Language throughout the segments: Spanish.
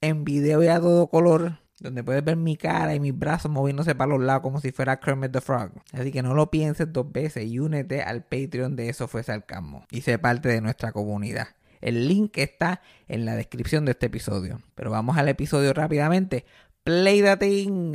en video y a todo color, donde puedes ver mi cara y mis brazos moviéndose para los lados como si fuera Kermit the Frog. Así que no lo pienses dos veces y únete al Patreon de Eso Fue Sarcasmo y sé parte de nuestra comunidad. El link está en la descripción de este episodio. Pero vamos al episodio rápidamente. Play the thing.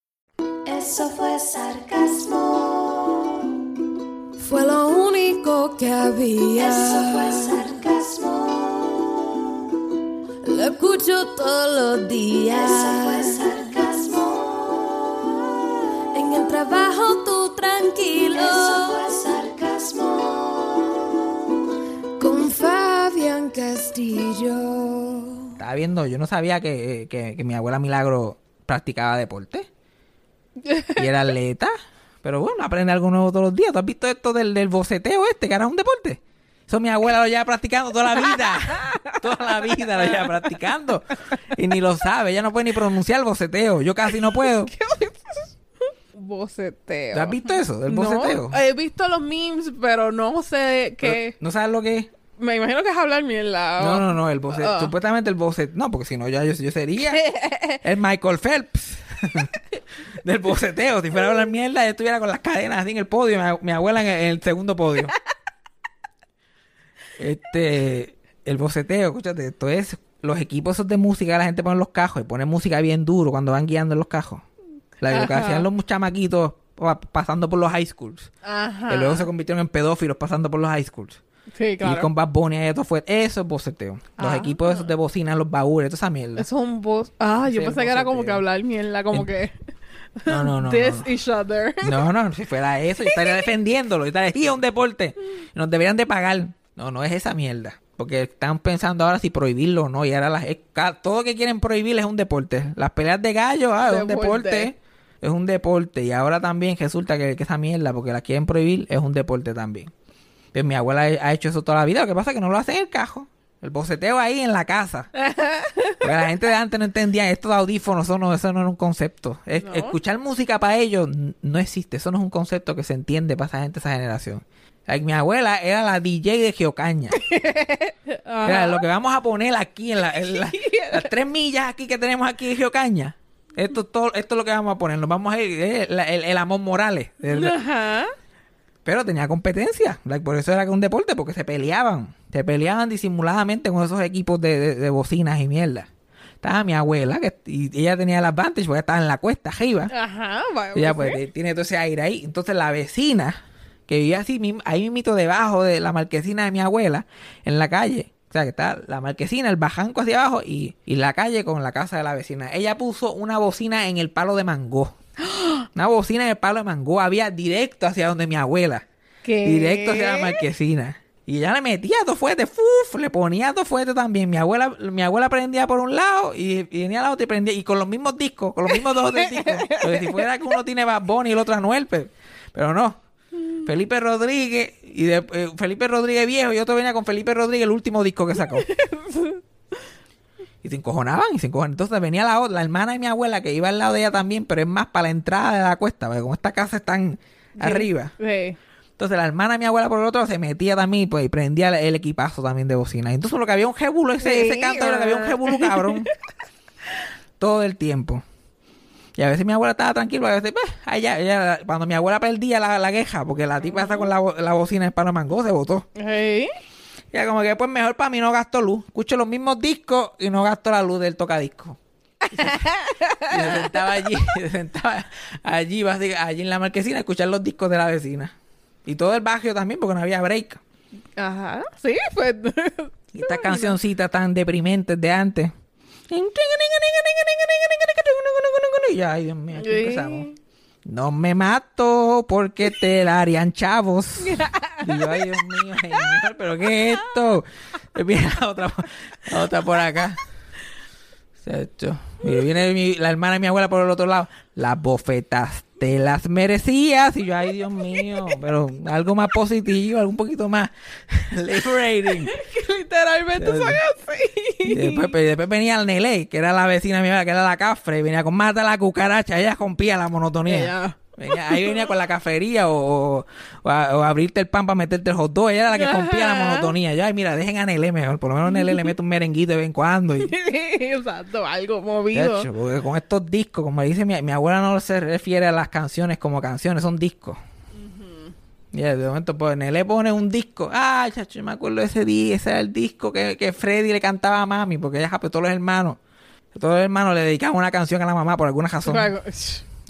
Eso fue sarcasmo. Fue lo único que había. Eso fue sarcasmo. Lo escucho todos los días. Eso fue sarcasmo. En el trabajo tú tranquilo. Eso fue sarcasmo. Con Fabián Castillo. Estaba viendo, yo no sabía que, que- que mi abuela Milagro practicaba deporte. Y era atleta. Pero bueno, aprende algo nuevo todos los días. ¿Tú has visto esto del, del boceteo este, que era un deporte? Eso mi abuela lo lleva practicando toda la vida. toda la vida lo lleva practicando. Y ni lo sabe. Ella no puede ni pronunciar el boceteo. Yo casi no puedo. Boceteo. ¿Tú has visto eso, del No, boceteo? he visto los memes, pero no sé qué. ¿No sabes lo que es? Me imagino que es hablar mierda. No, no, no, el bocet... Ah. Supuestamente el bocet... No, porque si no ya yo, yo sería el Michael Phelps del boceteo. Si fuera a hablar mierda, yo estuviera con las cadenas así en el podio, mi, abuela en el, en el segundo podio. Este... El boceteo, escúchate, esto es... Los equipos esos de música, la gente pone en los cajos y pone música bien duro cuando van guiando en los cajos. La, lo que Ajá. hacían los chamaquitos pa- pasando por los high schools. Ajá. Que luego se convirtieron en pedófilos pasando por los high schools. Sí, Y claro. con Bad Bunny y todo fue. Eso es boceteo. Los Ah. equipos esos de bocina, los baúles, toda esa mierda. Eso es un voz. Ah, yo pensé que era como que hablar mierda, como que. No, no, no. This no, each other. no. No, no, si fuera eso, yo estaría defendiéndolo. Yo estaría, "Sí, es un deporte. Nos deberían de pagar. No, no es esa mierda. Porque están pensando ahora si prohibirlo o no. Y ahora las, todo lo que quieren prohibir es un deporte. Las peleas de gallo, ah, es un Deporte. Es un deporte. Y ahora también resulta que, que esa mierda, porque la quieren prohibir, es un deporte también. Pues mi abuela ha hecho eso toda la vida. Lo que pasa es que no lo hace en el cajo. El boceteo ahí en la casa. Porque la gente de antes no entendía esto de audífonos, eso no, eso no era un concepto. Es- No. Escuchar música para ellos no existe. Eso no es un concepto que se entiende para esa gente, esa generación. Like, mi abuela era la DJ de Geocaña. Era lo que vamos a poner aquí en, la- en la- las tres millas aquí que tenemos aquí de Geocaña. Esto, es todo, esto es lo que vamos a poner. Nos vamos a ir. el, el amor Morales. El- Ajá. pero tenía competencia. Like, por eso era que un deporte, porque se peleaban. Se peleaban disimuladamente con esos equipos de, de- de bocinas y mierda. Estaba mi abuela, que y ella tenía el advantage porque estaba en la cuesta arriba. Ajá. vaya, ella pues, pues tiene todo ese aire ahí. Entonces la vecina, que vivía así, mismo- ahí mismito debajo de la marquesina de mi abuela, en la calle. O sea, que está la marquesina, el bajanco hacia abajo y, y la calle con la casa de la vecina. Ella puso una bocina en el palo de mango. Una bocina en el palo de mango. Había directo hacia donde mi abuela. ¿Qué? Directo hacia la marquesina. Y ella le metía todo fuerte, ¡fuf! le ponía todo fuerte también. Mi abuela, mi abuela prendía por un lado y, y venía a la otra y prendía. Y con los mismos discos, con los mismos dos tres discos. Porque si fuera que uno tiene Bad Bunny y el otro Anuel, pe- pero no. Felipe Rodríguez y de- eh, Felipe Rodríguez viejo y otro venía con Felipe Rodríguez el último disco que sacó. Y se encojonaban y se encojonaban. Entonces venía la otra, la hermana de mi abuela que iba al lado de ella también, pero es más para la entrada de la cuesta, porque como esta casa están arriba. Sí. Entonces la hermana de mi abuela por el otro se metía también pues, y prendía el, el equipazo también de bocina. Entonces lo que había un jebulo, ese, Sí, ese canto era que había un ah. jebulo cabrón. Todo el tiempo. Y a veces mi abuela estaba tranquila, a veces, pues, ella, ella- cuando mi abuela perdía la, la queja, porque la tipa está con la, la bocina de palo mango, se botó. Sí. Ya como que pues mejor para mí no gasto luz. Escucho los mismos discos y no gasto la luz del tocadisco. Y se sentaba allí, se sentaba allí, básicamente, allí en la marquesina a escuchar los discos de la vecina. Y todo el barrio también, porque no había break. Ajá. Sí, pues. Y estas cancioncitas tan deprimentes de antes. Y ya, ay Dios mío, aquí empezamos. No me mato porque te la harían chavos. Y yo, ay Dios mío, señor, pero ¿qué es esto? Mira, otra, otra por acá. Y viene mi- la hermana de mi abuela por el otro lado. Las bofetas te las merecías. Y yo, ay Dios mío, pero algo más positivo, algo un poquito más liberating. que literalmente son Y así. después, y después venía el Nele, que era la vecina mía, que era la cafre, y venía con mata la cucaracha, ella rompía la monotonía. Ella. Venía- ahí venía con la cafería o, o, o a- o abrirte el pan para meterte el hot dog. Ella era la que rompía la Ajá. monotonía. Yo, ay, mira, dejen a Nele mejor. Por lo menos Nele le mete un merenguito de vez en cuando. Y, Exacto, algo movido. Porque con estos discos, como dice mi, mi abuela, no se refiere a las canciones como canciones, son discos. Y de momento, pues Nele pone un disco. Ah, chacho, yo me acuerdo de ese día. Ese era el disco que, que Freddy le cantaba a mami, porque ella, pues, todos los hermanos, todos los hermanos le dedicaban una canción a la mamá por alguna razón.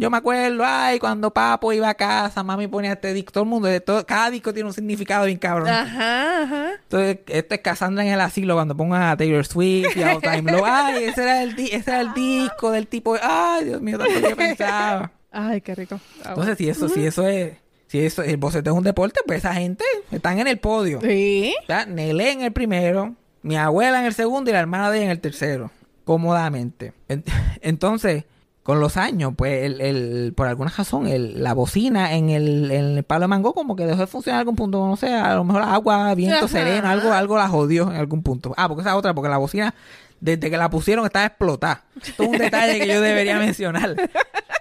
Yo me acuerdo, ay, cuando Papo iba a casa, mami ponía este disco. Todo el mundo, todo, cada disco tiene un significado bien cabrón. Ajá, ajá. Entonces, esto es Cassandra en el asilo cuando pongan a Taylor Swift y a Time Low. Ay, ese era, el ese era el disco del tipo. Ay, Dios mío, tanto que yo pensaba. Ay, qué rico. Ah, Entonces, si eso, si eso es, si eso, el boceteo es un deporte, pues esa gente están en el podio. Sí. O sea, Nelé en el primero, mi abuela en el segundo y la hermana de ella en el tercero. Cómodamente. En- Entonces, con los años, pues, el, el- por alguna razón, el- la bocina en el, en el palo de mango como que dejó de funcionar en algún punto. No sé, a lo mejor agua, viento Ajá. sereno, algo, algo la jodió en algún punto. Ah, porque esa otra, porque la bocina, desde que la pusieron, estaba explotada. Esto es un detalle que yo debería mencionar.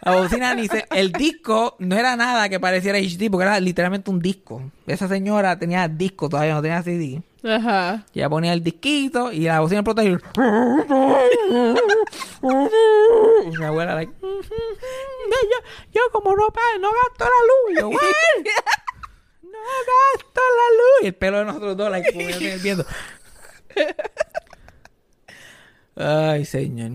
La bocina ni se... El disco no era nada que pareciera HD, porque era literalmente un disco. Esa señora tenía disco, todavía no tenía CD. Ajá. Y ella ponía el disquito y la bocina explotó y... mi abuela, like... yo, yo como no, no gasto la luz. Yo, "What? No gasto la luz. Y el pelo de nosotros dos, like, viendo. Ay, señor.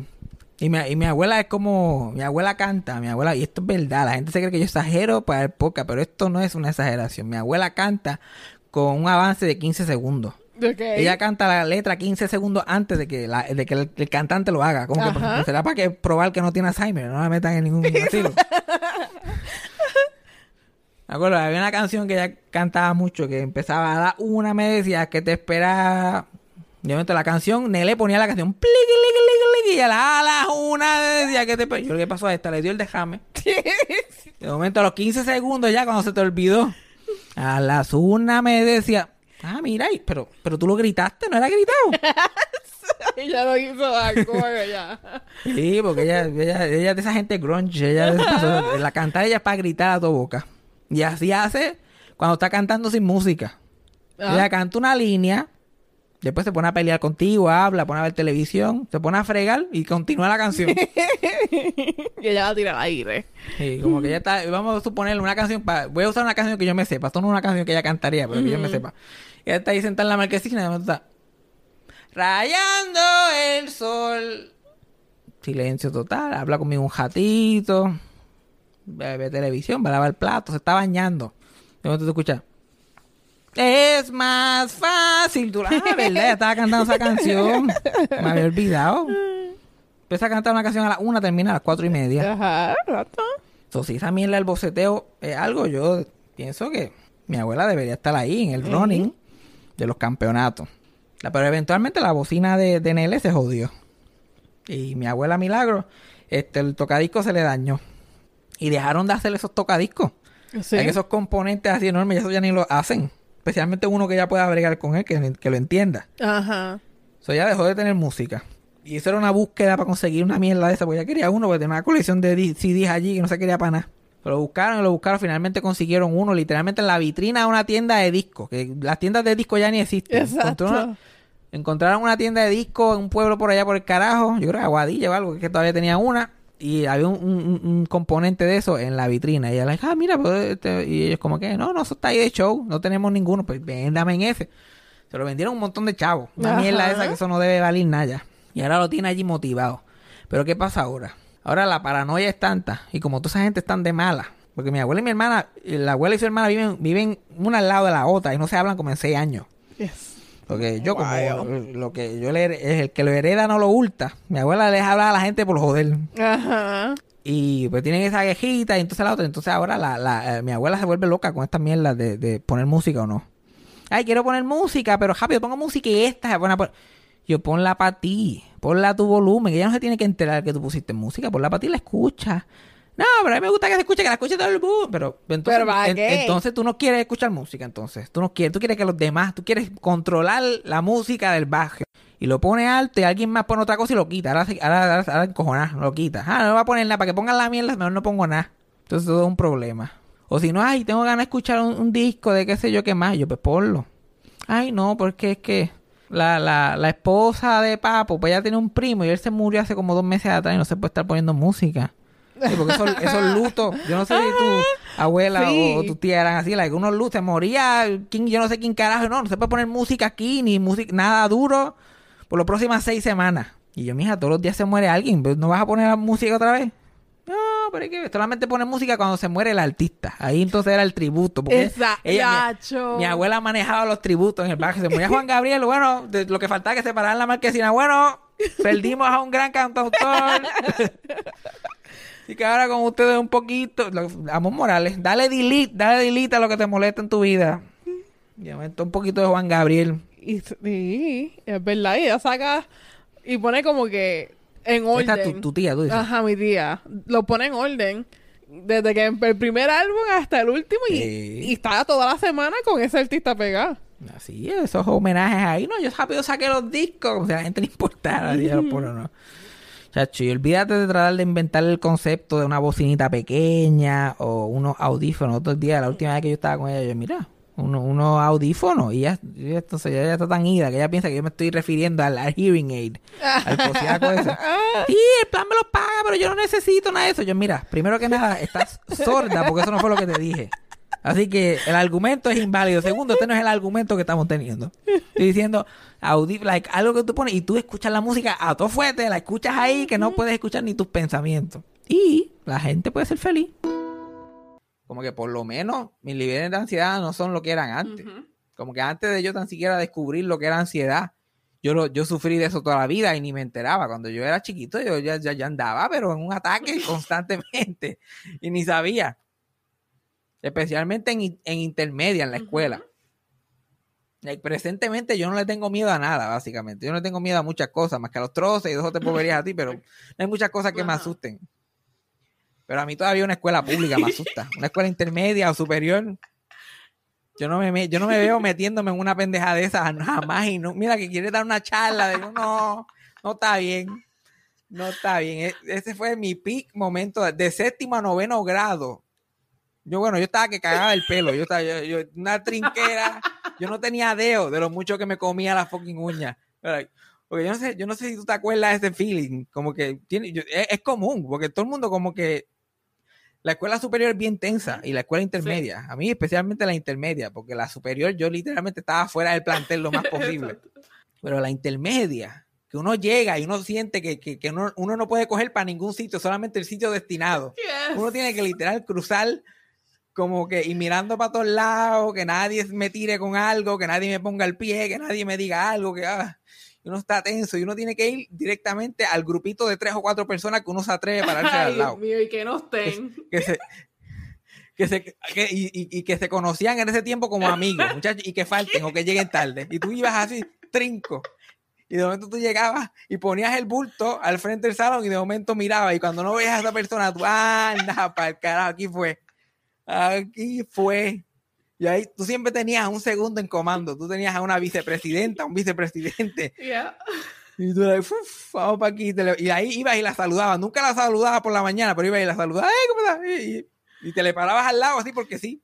Y mi, y mi abuela es como... Mi abuela canta, mi abuela... Y esto es verdad. La gente se cree que yo exagero para el podcast, pero esto no es una exageración. Mi abuela canta con un avance de 15 segundos. Ella canta la letra 15 segundos antes de que, la- de que el, el cantante lo haga. Como que pues, será para que probar que no tiene Alzheimer. No la metan en ningún asilo. Me acuerdo, había una canción que ella cantaba mucho que empezaba a la una, me decía que te espera. De momento la canción, Nele ponía la canción, pliqui, liqui, liqui, liqui, y a la, a las una decía que te espera. Yo, ¿qué pasó a esta? Le dio el dejame. De momento, a los 15 segundos ya, cuando se te olvidó, a las una me decía, ah, mira, pero, pero tú lo gritaste, ¿no era gritado? Ella no hizo algo, ya. Sí, porque ella, ella, ella es de esa gente grunge, ella pasó- la cantar ella es para gritar a tu boca. Y así hace cuando está cantando sin música. Ah. Ella canta una línea, después se pone a pelear contigo, habla, pone a ver televisión, se pone a fregar y continúa la canción. Y ella va a tirar aire. Sí, como que ella está, vamos a suponer una canción, pa- voy a usar una canción que yo me sepa, esto no es una canción que ella cantaría, pero que yo me sepa. Ella está ahí sentada en la marquesina de momento está, rayando el sol. Silencio total, habla conmigo un ratito, ve, televisión, va a lavar el plato, se está bañando. De momento tú escuchas, es más fácil, tú, ah, verdad, estaba cantando esa canción, me había olvidado. Empieza a cantar una canción a las una, termina a las cuatro y media. Ajá, exacto. Entonces, si esa mierda del boceteo es algo, yo pienso que mi abuela debería estar ahí en el running de los campeonatos. Pero eventualmente la bocina de, de Nele se jodió. Y mi abuela Milagro, este, el tocadisco se le dañó. Y dejaron de hacer esos tocadiscos. Sí. Hay esos componentes así enormes, y eso ya ni lo hacen. Especialmente uno que ya pueda bregar con él, que, que lo entienda. Ajá. Eso ya dejó de tener música. Y eso era una búsqueda para conseguir una mierda de esa, porque ya quería uno, porque tenía una colección de CDs allí que no se quería para nada. Lo buscaron y lo buscaron, finalmente consiguieron uno, literalmente en la vitrina de una tienda de discos, que las tiendas de discos ya ni existen. Exacto. Encontraron, encontraron una tienda de discos en un pueblo por allá por el carajo, yo creo que Aguadilla o algo, que, todavía tenía una, y había un, un- un componente de eso en la vitrina. Y ella le dijo, ah, mira, pues, este", y ellos como que, no, no, eso está ahí de show, no tenemos ninguno, pues véndame en ese. Se lo vendieron un montón de chavos. Una Ajá. mierda esa que eso no debe valer nada ya. Y ahora lo tiene allí motivado. Pero ¿qué pasa ahora? Ahora la paranoia es tanta y como toda esa gente están de mala. Porque mi abuela y mi hermana, y la abuela y su hermana viven, viven una al lado de la otra y no se hablan como en seis años. Yes. Porque yo como Wow. lo que yo le her- el que lo hereda no lo hurta. Mi abuela le deja hablar a la gente por joder. Ajá. Y pues tienen esa quejita y entonces la otra. Entonces ahora la, la, eh, mi abuela se vuelve loca con esta mierda de, de poner música o no. Ay, quiero poner música, pero rápido, pongo música y esta se pone a pon- Yo ponla para ti, ponla a tu volumen, que ella no se tiene que enterar que tú pusiste música, ponla para ti y la escucha. No, pero a mí me gusta que se escuche, que la escuche todo el mundo. Pero, entonces, ¿Pero en- entonces tú no quieres escuchar música, entonces. Tú no quieres, tú quieres que los demás, tú quieres controlar la música del barrio. Y lo pone alto y alguien más pone otra cosa y lo quita. Ahora, ahora, ahora, ahora encojonar, lo quita. Ah, no va a poner nada. Para que pongan la mierda, mejor no pongo nada. Entonces todo es un problema. O si no, ay, tengo ganas de escuchar un, un disco de qué sé yo qué más. Yo, pues ponlo. Ay, no, porque es que la, la, la esposa de Papo, pues ella tiene un primo y él se murió hace como dos meses atrás y no se puede estar poniendo música. Sí, porque esos, esos lutos, yo no sé si tu abuela Sí. o, tu tía eran así, like, unos lutos, se moría, quién, yo no sé quién carajo, no, no se puede poner música aquí, ni música, nada duro, por las próximas seis semanas. Y yo, mija, todos los días se muere alguien, ¿no vas a poner la música otra vez? No, pero es que solamente pone música cuando se muere el artista. Ahí entonces era el tributo. Porque ella, mi, mi abuela manejaba los tributos en el barrio. Se moría Juan Gabriel, bueno, de- lo que faltaba que separaran la marquesina. Bueno, perdimos a un gran cantautor. Así que ahora con ustedes un poquito. lo- Amor Morales, dale delete, dale delete a lo que te molesta en tu vida. Y aumenta un poquito de Juan Gabriel. Y sí, es verdad. Y ella saca y pone como que en orden. Esta es tu, tu tía, tú dices. Ajá, mi tía. Lo pone en orden. Desde que el primer álbum hasta el último. Y, y estaba toda la semana con ese artista pegado. Así, esos homenajes ahí. No, yo rápido saqué los discos. Como si a la gente le importara. ella los pone o no. Chacho, y olvídate de tratar de inventar el concepto de una bocinita pequeña o unos audífonos. Otro día, la última vez que yo estaba con ella, yo, mira, uno- unos audífonos. Y ya, y entonces ella ya está tan ida que ella piensa que yo me estoy refiriendo al, al hearing aid, al cosiaco ese. Sí, el plan me lo paga, pero yo no necesito nada de eso. Yo, mira, primero que nada, estás sorda porque eso no fue lo que te dije. Así que el argumento es inválido. Segundo, este no es el argumento que estamos teniendo. Estoy diciendo audi like, algo que tú pones y tú escuchas la música a todo fuerte, la escuchas ahí que no puedes escuchar ni tus pensamientos. Y la gente puede ser feliz. Como que por lo menos mis niveles de ansiedad no son lo que eran antes. Como que antes de yo tan siquiera descubrir lo que era ansiedad, yo, lo- yo sufrí de eso toda la vida y ni me enteraba. Cuando yo era chiquito, yo ya, ya, ya andaba, pero en un ataque constantemente y ni sabía. Especialmente en, en intermedia, en la escuela. Like, presentemente yo no le tengo miedo a nada, básicamente. Yo no le tengo miedo a muchas cosas, más que a los troces y dos o tres boberías a ti, pero no hay muchas cosas que me asusten. Pero a mí todavía una escuela pública me asusta. Una escuela intermedia o superior. Yo no me, yo no me veo metiéndome en una pendeja de esas jamás. Y no, mira que quiere dar una charla. Digo, no, no está bien. No está bien. E- Ese fue mi peak momento de, séptimo a noveno grado. Yo, bueno, yo estaba que cagaba el pelo. Yo estaba, yo, yo- una trinquera. Yo no tenía dedo de lo mucho que me comía la fucking uña. Porque yo no sé, yo no sé si tú te acuerdas de ese feeling. Como que tiene, yo- es, es común, porque todo el mundo como que la escuela superior es bien tensa y la escuela intermedia. A mí especialmente la intermedia, porque la superior yo literalmente estaba fuera del plantel lo más posible. Pero la intermedia, que uno llega y uno siente que, que- que uno, uno no puede coger para ningún sitio, solamente el sitio destinado. Uno tiene que literal cruzar como que y mirando para todos lados, que nadie me tire con algo, que nadie me ponga el pie, que nadie me diga algo, que ah, y uno está tenso y uno tiene que ir directamente al grupito de tres o cuatro personas que uno se atreve a pararse Ay, al lado Dios mío, y que no estén. que se que se que- y, y- y que se conocían en ese tiempo como amigos, muchachos, y que falten o que lleguen tarde. Y tú ibas así, trinco. Y de momento tú llegabas y ponías el bulto al frente del salón y de momento mirabas y cuando no veías a esa persona, tú, anda, para el carajo, aquí fue. Aquí fue. Y ahí tú siempre tenías un segundo en comando. Tú tenías a una vicepresidenta, un vicepresidente. Yeah. Y tú le "Uf, vamos para aquí. Y ahí ibas y la saludabas. Nunca la saludabas por la mañana, pero ibas y la saludabas. ¡Ay, cómo estás! Y, y- te le parabas al lado así porque sí.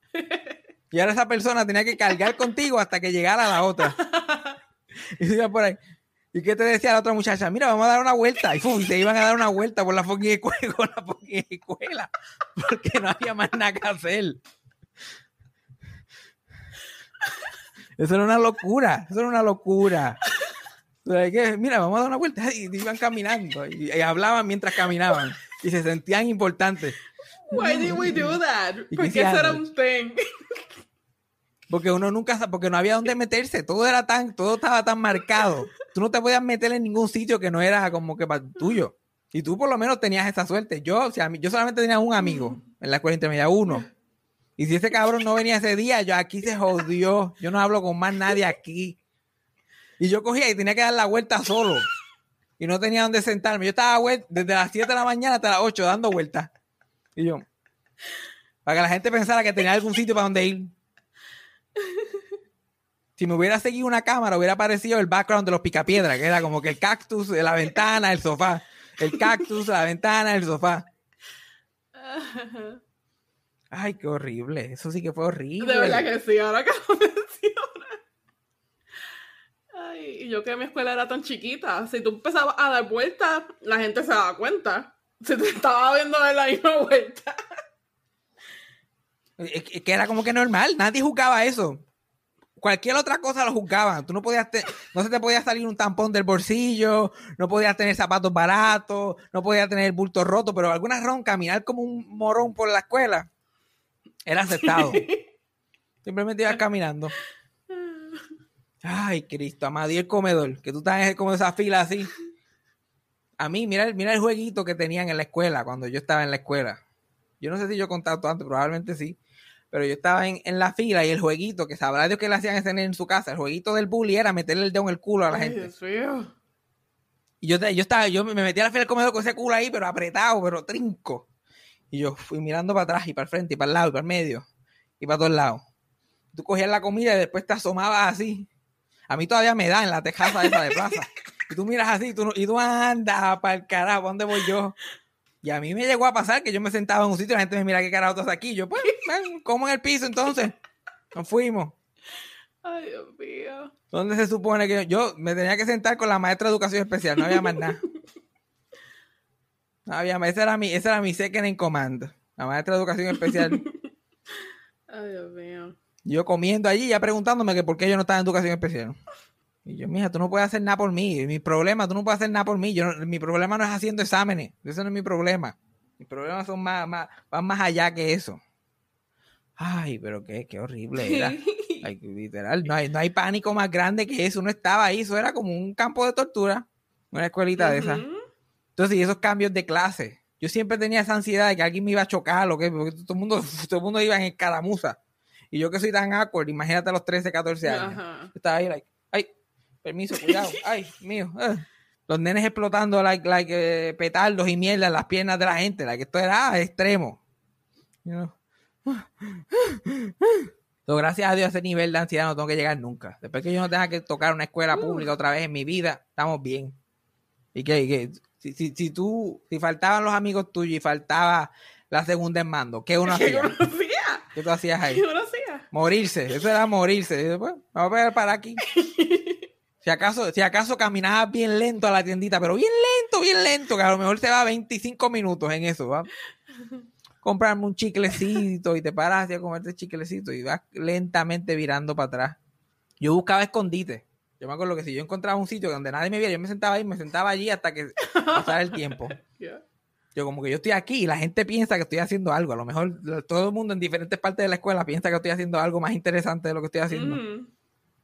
Y ahora esa persona tenía que cargar contigo hasta que llegara la otra. Y tú ibas por ahí. ¿Y qué te decía la otra muchacha? Mira, vamos a dar una vuelta. Y, y te iban a dar una vuelta por la fucking escuela, con la fucking escuela. Porque no había más nada que hacer. Eso era una locura. Eso era una locura. O sea, que, mira, vamos a dar una vuelta. Y iban caminando. Y, y hablaban mientras caminaban. Y se sentían importantes. Why did we do that? ¿Y ¿Por qué qué hacía eso era un thing? Porque uno nunca porque no había dónde meterse. Todo era tan, todo estaba tan marcado. Tú no te podías meter en ningún sitio que no era como que para tuyo. Y tú por lo menos tenías esa suerte. Yo, o sea, yo solamente tenía un amigo en la escuela intermedia, uno. Y si ese cabrón no venía ese día, yo aquí se jodió. Yo no hablo con más nadie aquí. Y yo cogía y tenía que dar la vuelta solo. Y no tenía dónde sentarme. Yo estaba desde las 7 de la mañana hasta las 8 dando vueltas. Y yo, para que la gente pensara que tenía algún sitio para donde ir. Si me hubiera seguido una cámara, hubiera aparecido el background de los picapiedra, que era como que el cactus, la ventana, el sofá. El cactus, la ventana, el sofá. Ay, qué horrible. Eso sí que fue horrible. De verdad que sí, ahora que lo mencionas. Ay, y yo que mi escuela era tan chiquita, si tú empezabas a dar vueltas, la gente se daba cuenta. Se te estaba viendo dar la misma vuelta. Es que era como que normal. Nadie jugaba eso. Cualquier otra cosa lo juzgaban. Tú no podías, te- no se te podía salir un tampón del bolsillo, no podías tener zapatos baratos, no podías tener el bulto roto, pero alguna razón caminar como un morón por la escuela era aceptado. Simplemente ibas caminando. Ay, Cristo, amado. Y el comedor, que tú estás como esa fila así. A mí, mira, el- mira el jueguito que tenían en la escuela cuando yo estaba en la escuela. Yo no sé si yo he contado antes, probablemente sí. Pero yo estaba en, en la fila y el jueguito, que sabrá Dios que le hacían en su casa, el jueguito del bully era meterle el dedo en el culo a la Ay, gente. Dios mío. Y yo, yo estaba, yo me metí a la fila del comedor con ese culo ahí, pero apretado, pero trinco. Y yo fui mirando para atrás y para el frente y para el lado y para el medio y para todos lados. Tú cogías la comida y después te asomabas así. A mí todavía me da en la tejaza esa de plaza. Y tú miras así y tú, y tú andas para el carajo, ¿para dónde voy yo? Y a mí me llegó a pasar que yo me sentaba en un sitio y la gente me mira qué carajo estás aquí. Yo, pues, ven, como en el piso entonces. Nos fuimos. Ay, Dios mío. ¿Dónde se supone que yo, yo me tenía que sentar con la maestra de educación especial? No había más nada. No había. Esa era mi, esa era mi second in command. La maestra de educación especial. Ay, Dios mío. Yo comiendo allí, ya preguntándome que por qué yo no estaba en educación especial. Y yo, mija, tú no puedes hacer nada por mí. Mi problema, tú no puedes hacer nada por mí. Yo no- mi problema no es haciendo exámenes. Ese no es mi problema. Mis problemas son más, más, van más allá que eso. Ay, pero qué, qué horrible era. Ay, literal, no hay, no hay pánico más grande que eso. Uno estaba ahí, eso era como un campo de tortura. Una escuelita de esas. Entonces, y esos cambios de clase. Yo siempre tenía esa ansiedad de que alguien me iba a chocar o que porque todo el mundo, todo el mundo iba en escaramuza. Y yo que soy tan awkward, imagínate a los 13, 14 años. Ajá. Estaba ahí, like, ay, permiso, cuidado, ay, mío. Los nenes explotando like, like eh, petardos y mierda en las piernas de la gente. Like, esto era extremo. You know? Gracias a Dios, ese nivel de ansiedad no tengo que llegar nunca. Después que yo no tenga que tocar una escuela pública otra vez en mi vida, estamos bien. Y que, y que si, si, si tú, si faltaban los amigos tuyos y faltaba la segunda en mando, ¿qué uno ¿Qué hacía? uno hacía? ¿Qué tú hacías ahí? ¿Qué uno hacía? Morirse, eso era morirse. Y después, vamos a ver para aquí. Si acaso, si acaso caminabas bien lento a la tiendita, pero bien lento, bien lento, que a lo mejor se va 25 minutos en eso, ¿va? Comprarme un chiclecito y te paras a comerte chiclecito y vas lentamente virando para atrás. Yo buscaba escondite. Yo me acuerdo que si yo encontraba un sitio donde nadie me viera, yo me sentaba ahí, me sentaba allí hasta que pasara el tiempo. Yeah. Yo como que yo estoy aquí y la gente piensa que estoy haciendo algo. A lo mejor todo el mundo en diferentes partes de la escuela piensa que estoy haciendo algo más interesante de lo que estoy haciendo. Ujú.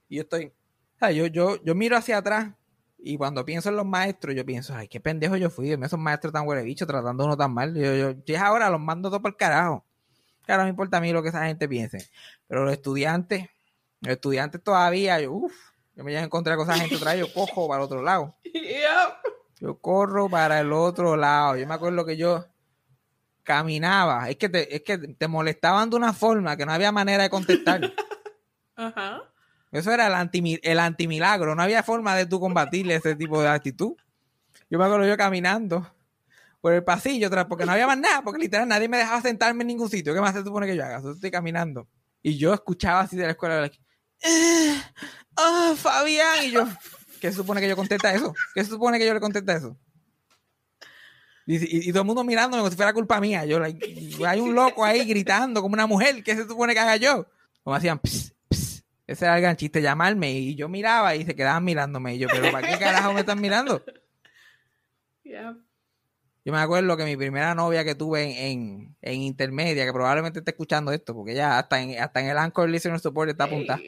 Y yo estoy, o sea, yo, yo, yo miro hacia atrás y cuando pienso en los maestros, yo pienso, ay, qué pendejo yo fui, esos maestros tan huele bicho, tratando uno tan mal. Yo, yo, es ahora, los mando todo por el carajo. Claro, no me importa a mí lo que esa gente piense. Pero los estudiantes, los estudiantes todavía, yo, uff, yo me llevo a encontrar con esa gente otra vez, yo cojo para el otro lado. Yo corro para el otro lado. Yo me acuerdo que yo caminaba. Es que te, es que te molestaban de una forma que no había manera de contestar. Ajá. Eso era el, anti, el antimilagro. No había forma de tú combatirle ese tipo de actitud. Yo me acuerdo yo caminando por el pasillo, porque no había más nada, porque literal nadie me dejaba sentarme en ningún sitio. ¿Qué más se supone que yo haga? Yo estoy caminando. Y yo escuchaba así de la escuela, like, "Eh, ¡Ah, Fabián! Y yo, ¿qué se supone que yo contesta eso? ¿Qué se supone que yo le contesta eso? Y, y- y todo el mundo mirándome como si fuera culpa mía. Yo, like, hay un loco ahí gritando como una mujer. ¿Qué se supone que haga yo? Como hacían, "Ps, ps, Ese era el gran chiste, llamarme. Y yo miraba y se quedaban mirándome. Y yo, pero ¿para qué carajo me están mirando? Yeah. Yo me acuerdo que mi primera novia que tuve en, en, en intermedia, que probablemente esté escuchando esto, porque ya hasta en, hasta en el Anchor Listener Support está apuntada.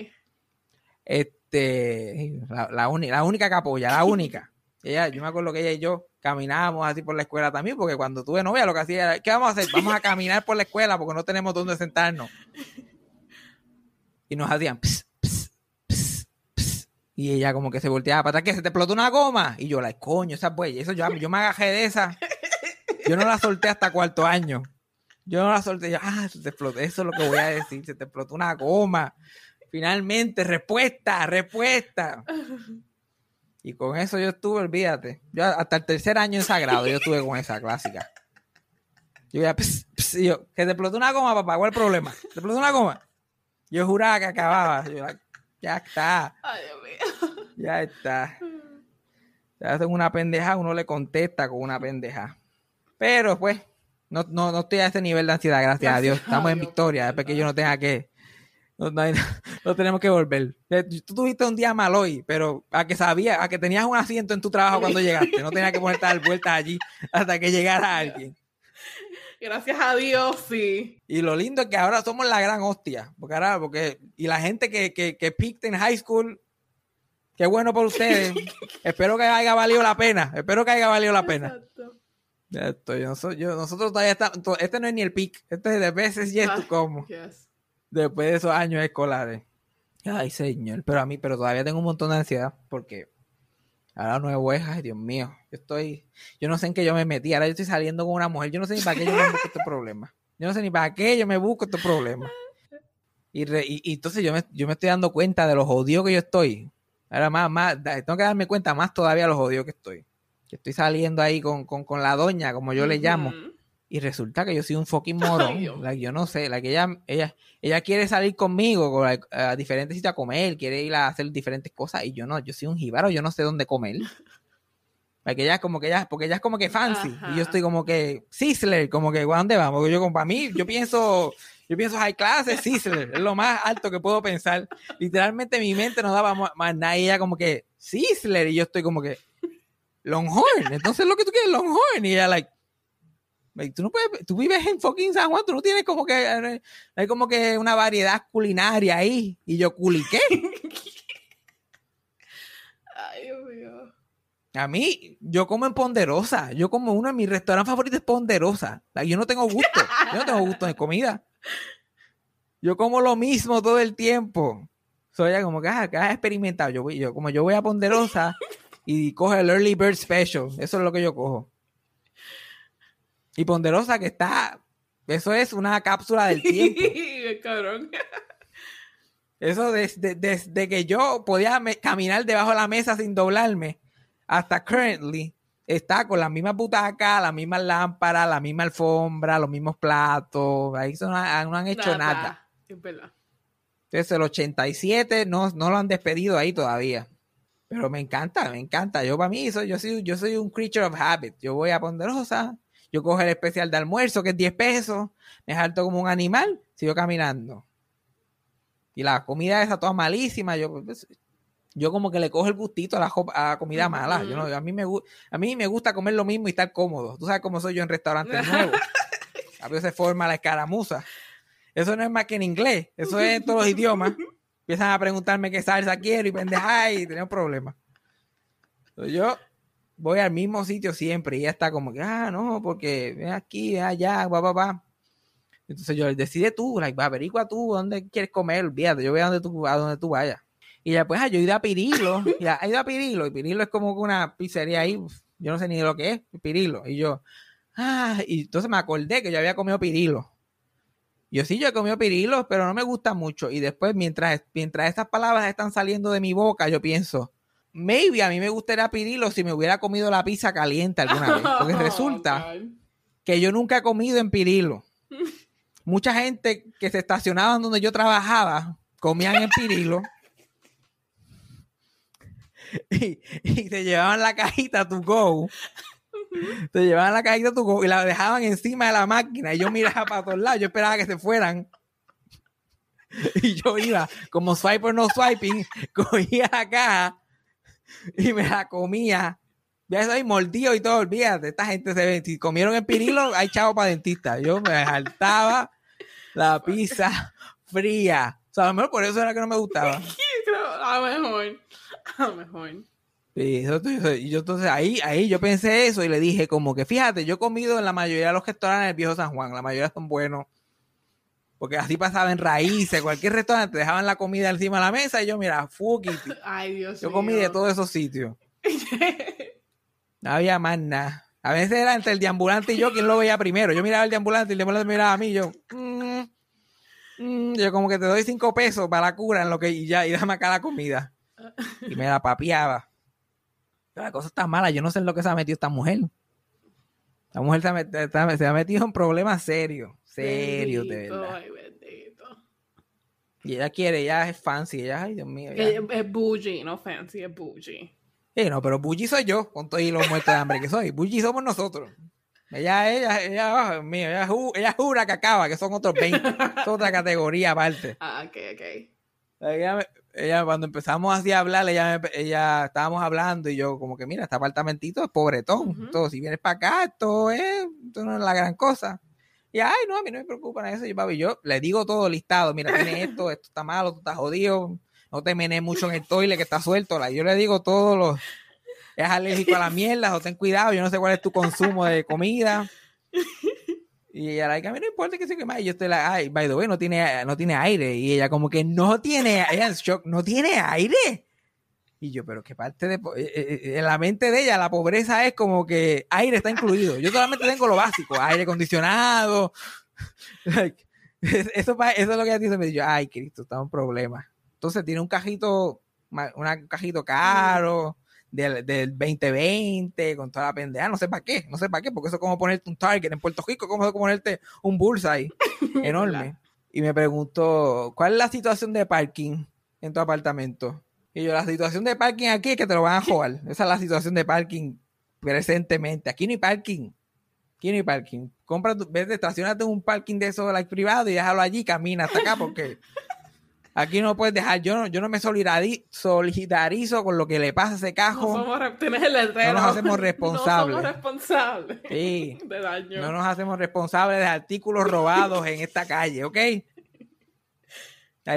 Este, la, la, uni- la única que apoya, la única. Ella, yo me acuerdo que ella y yo caminábamos así por la escuela también, porque cuando tuve novia lo que hacía era, ¿qué vamos a hacer? Vamos a caminar por la escuela porque no tenemos dónde sentarnos. Y nos hacían, ps, ps, ps, ps. y ella como que se volteaba para atrás, que se te explotó una goma. Y yo, la coño, esa pues, eso yo, yo me agajé de esa. Yo no la solté hasta cuarto año. Yo no la solté, yo, ah, se te explotó, eso es lo que voy a decir, se te explotó una goma. Finalmente, respuesta, respuesta. Y con eso yo estuve, olvídate. Yo hasta el tercer año en sagrado yo estuve con esa clásica. Yo ya, ps, ps, y yo, que te explotó una goma, papá, ¿cuál es el problema? ¿Te explotó una goma? Yo juraba que acababa. Yo, ya está, Ay, Dios mío. ya está. Ya hacen una pendeja, uno le contesta con una pendeja. Pero pues, no, no, no estoy a ese nivel de ansiedad, gracias, a Dios. A Estamos en victoria, después que yo no tenga que. No, no hay- no tenemos que volver. Eh, Tú tuviste un día mal hoy, pero a que sabía, a que tenías un asiento en tu trabajo cuando llegaste. No tenías que ponerte a dar vueltas allí hasta que llegara alguien. Gracias a Dios, sí. Y lo lindo es que ahora somos la gran hostia. Porque ahora, porque, y la gente que, que, que picked en high school, qué bueno por ustedes. Espero que haya valido la pena. Espero que haya valido la pena. Exacto. Ya estoy, yo, no yo- nosotros todavía estamos, to- este no es ni el pick, este es de veces y esto Ah, como, Yes. Después de esos años escolares. Ay, señor, pero a mí, pero todavía tengo un montón de ansiedad porque ahora nuevo es, ay, Dios mío, yo estoy, yo no sé en qué yo me metí, ahora yo estoy saliendo con una mujer, yo no sé ni para qué yo me busco estos problemas, yo no sé ni para qué yo me busco estos problemas. Y, re- y, entonces yo me, yo me estoy dando cuenta de los jodidos que yo estoy. Ahora más, más, tengo que darme cuenta más todavía de los jodidos que estoy. Que estoy saliendo ahí con, con, con la doña, como yo le llamo. Y resulta que yo soy un fucking morón. Like, yo no sé, like, ella, ella, ella quiere salir conmigo con, like, a diferentes sitios a comer, quiere ir a hacer diferentes cosas. Y yo no, yo soy un jíbaro, yo no sé dónde comer. Like, ella como que ella, porque ella es como que fancy. Ajá. Y yo estoy como que Sizzler, como que ¿a dónde vamos? Porque yo como para mí, yo pienso, yo pienso high class es Sizzler, es lo más alto que puedo pensar. Literalmente mi mente no daba más, más nada. Y ella como que Sizzler, y yo estoy como que Longhorn. Entonces lo que tú quieres, Longhorn. Y ella like, tú no puedes, tú vives en fucking San Juan, tú no tienes como que, hay como que una variedad culinaria ahí. Y yo, ¿culi qué? Ay, Dios mío. A mí, yo como en Ponderosa. Yo como uno de mis restaurantes favoritos es Ponderosa. Yo no tengo gusto. Yo no tengo gusto de comida. Yo como lo mismo todo el tiempo. Soy ya como que, ah, que has experimentado. Yo, voy, yo, como yo voy a Ponderosa y cojo el Early Bird Special. Eso es lo que yo cojo. Y Ponderosa que está... Eso es una cápsula del tiempo. Cabrón. Eso desde, desde que yo podía me- caminar debajo de la mesa sin doblarme hasta currently está con las mismas butacas, las mismas lámparas, la misma alfombra, los mismos platos. Ahí no, han- no han hecho nada. Es verdad. Entonces el 87 no, no lo han despedido ahí todavía. Pero me encanta, me encanta. Yo para mí, eso, yo, soy, yo soy un creature of habit. Yo voy a Ponderosa, yo cojo el especial de almuerzo que es 10 pesos, me salto como un animal, sigo caminando. Y la comida esa toda malísima, yo, pues, yo como que le cojo el gustito a la, jo- a la comida mala. Yo no- a, mí me, a mí me gusta comer lo mismo y estar cómodo. Tú sabes cómo soy yo en restaurantes nuevos. A veces se forma la escaramuza. Eso no es más que en inglés, eso es en todos los idiomas. Empiezan a preguntarme qué salsa quiero y pendeja y tenemos problemas. Yo voy al mismo sitio siempre y ella está como que, ah, no, porque ven aquí, ven allá, va, va, va. Entonces yo decide tú, like, va, averigua tú dónde quieres comer, olvídate, yo voy a donde tú, a donde tú vayas. Y ya pues, ah, yo he ido a Pirilo, ya he ido a Pirilo, y Pirilo es como una pizzería ahí, uf, yo no sé ni lo que es, Pirilo. Y yo, ah, y entonces me acordé que yo había comido Pirilo. Yo sí, yo he comido pirilos, pero no me gusta mucho. Y después, mientras, mientras estas palabras están saliendo de mi boca, yo pienso, maybe a mí me gustaría pirilo si me hubiera comido la pizza caliente alguna vez. Porque resulta Oh, que yo nunca he comido en pirilo. Mucha gente que se estacionaban donde yo trabajaba comían en pirilo. Y, y se llevaban la cajita to go. Se llevaban la cajita to go y la dejaban encima de la máquina. Y yo miraba para todos lados. Yo esperaba que se fueran. Y yo iba, como swipe or no swiping, cogía la caja y me la comía. Ya eso ahí mordido y todo, olvídate. Esta gente se ve, si comieron el pirilo, hay chavo para dentista. Yo me saltaba la pizza fría. O sea, a lo mejor por eso era que no me gustaba. A lo mejor. A lo mejor. Sí, y yo entonces ahí, ahí yo pensé eso y le dije como que fíjate, yo he comido en la mayoría de los restaurantes del viejo San Juan, la mayoría son buenos. Porque así pasaba en raíces, cualquier restaurante dejaban la comida encima de la mesa y yo, mira, fuck it. Ay, Dios Yo mío. comí de todos esos sitios. No había más nada. A veces era entre el deambulante y yo quien lo veía primero. Yo miraba al deambulante y el deambulante me miraba a mí y yo, mm, mm, yo como que te doy cinco pesos para la cura en lo que y ya, y dame acá la comida. Y me la papiaba. Pero la cosa está mala, yo no sé en lo que se ha metido esta mujer. Esta mujer ha, se ha metido en problemas serios, serios de Bendito, verdad. Ay, bendito. Y ella quiere, ella es fancy, ella, ay Dios mío. Es, bougie, no fancy, es bougie. Sí, no, pero Bully soy yo, con todos los muertos de hambre que soy. Bully somos nosotros. Ella, ella, ella, oh, mío, ella, ju- ella jura que acaba, que son otros 20. Es otra categoría aparte. Ah, ok, ok. Ella, ella, cuando empezamos así a hablar, ella, ella, estábamos hablando y yo como que, mira, este apartamentito es pobretón. Ujú. Todo, si vienes para acá, esto es, esto no es la gran cosa. Y, ay, no, a mí no me preocupa nada eso. Yo, papi, yo le digo todo listado. Mira, tiene esto, esto está malo, esto está jodido. No te menes mucho en el toile que está suelto. la- Yo le digo todos los... Es alérgico a la mierda, o ten cuidado, yo no sé cuál es tu consumo de comida. Y ella, like, a mí no importa que se queme. Y yo estoy la, ay, by the way, no tiene, no tiene aire. Y ella como que no tiene, ella en shock, no tiene aire. Y yo, pero qué parte de, po- eh, eh, eh, en la mente de ella, la pobreza es como que aire está incluido. Yo solamente tengo lo básico, aire acondicionado. Like, es- eso, eso es lo que ella dice. Me dijo, ay, Cristo, está un problema. Entonces tiene un cajito, un cajito caro del, del 2020 con toda la pendeja. No sé para qué, no sé para qué, porque eso es como ponerte un Target en Puerto Rico, como ponerte un bullseye enorme. Y me preguntó, ¿cuál es la situación de parking en tu apartamento? Y yo, la situación de parking aquí es que te lo van a jugar. Esa es la situación de parking presentemente. Aquí no hay parking. Aquí no hay parking. Compra tu, vete, estacionate en un parking de esos like, privado y déjalo allí, camina hasta acá porque aquí no puedes dejar. Yo no, yo no me solidari- solidarizo con lo que le pasa a ese No cajo. somos, tienes el letrero. No nos hacemos responsables. No somos responsables Sí. de daño. No nos hacemos responsables de artículos robados en esta calle, ¿ok?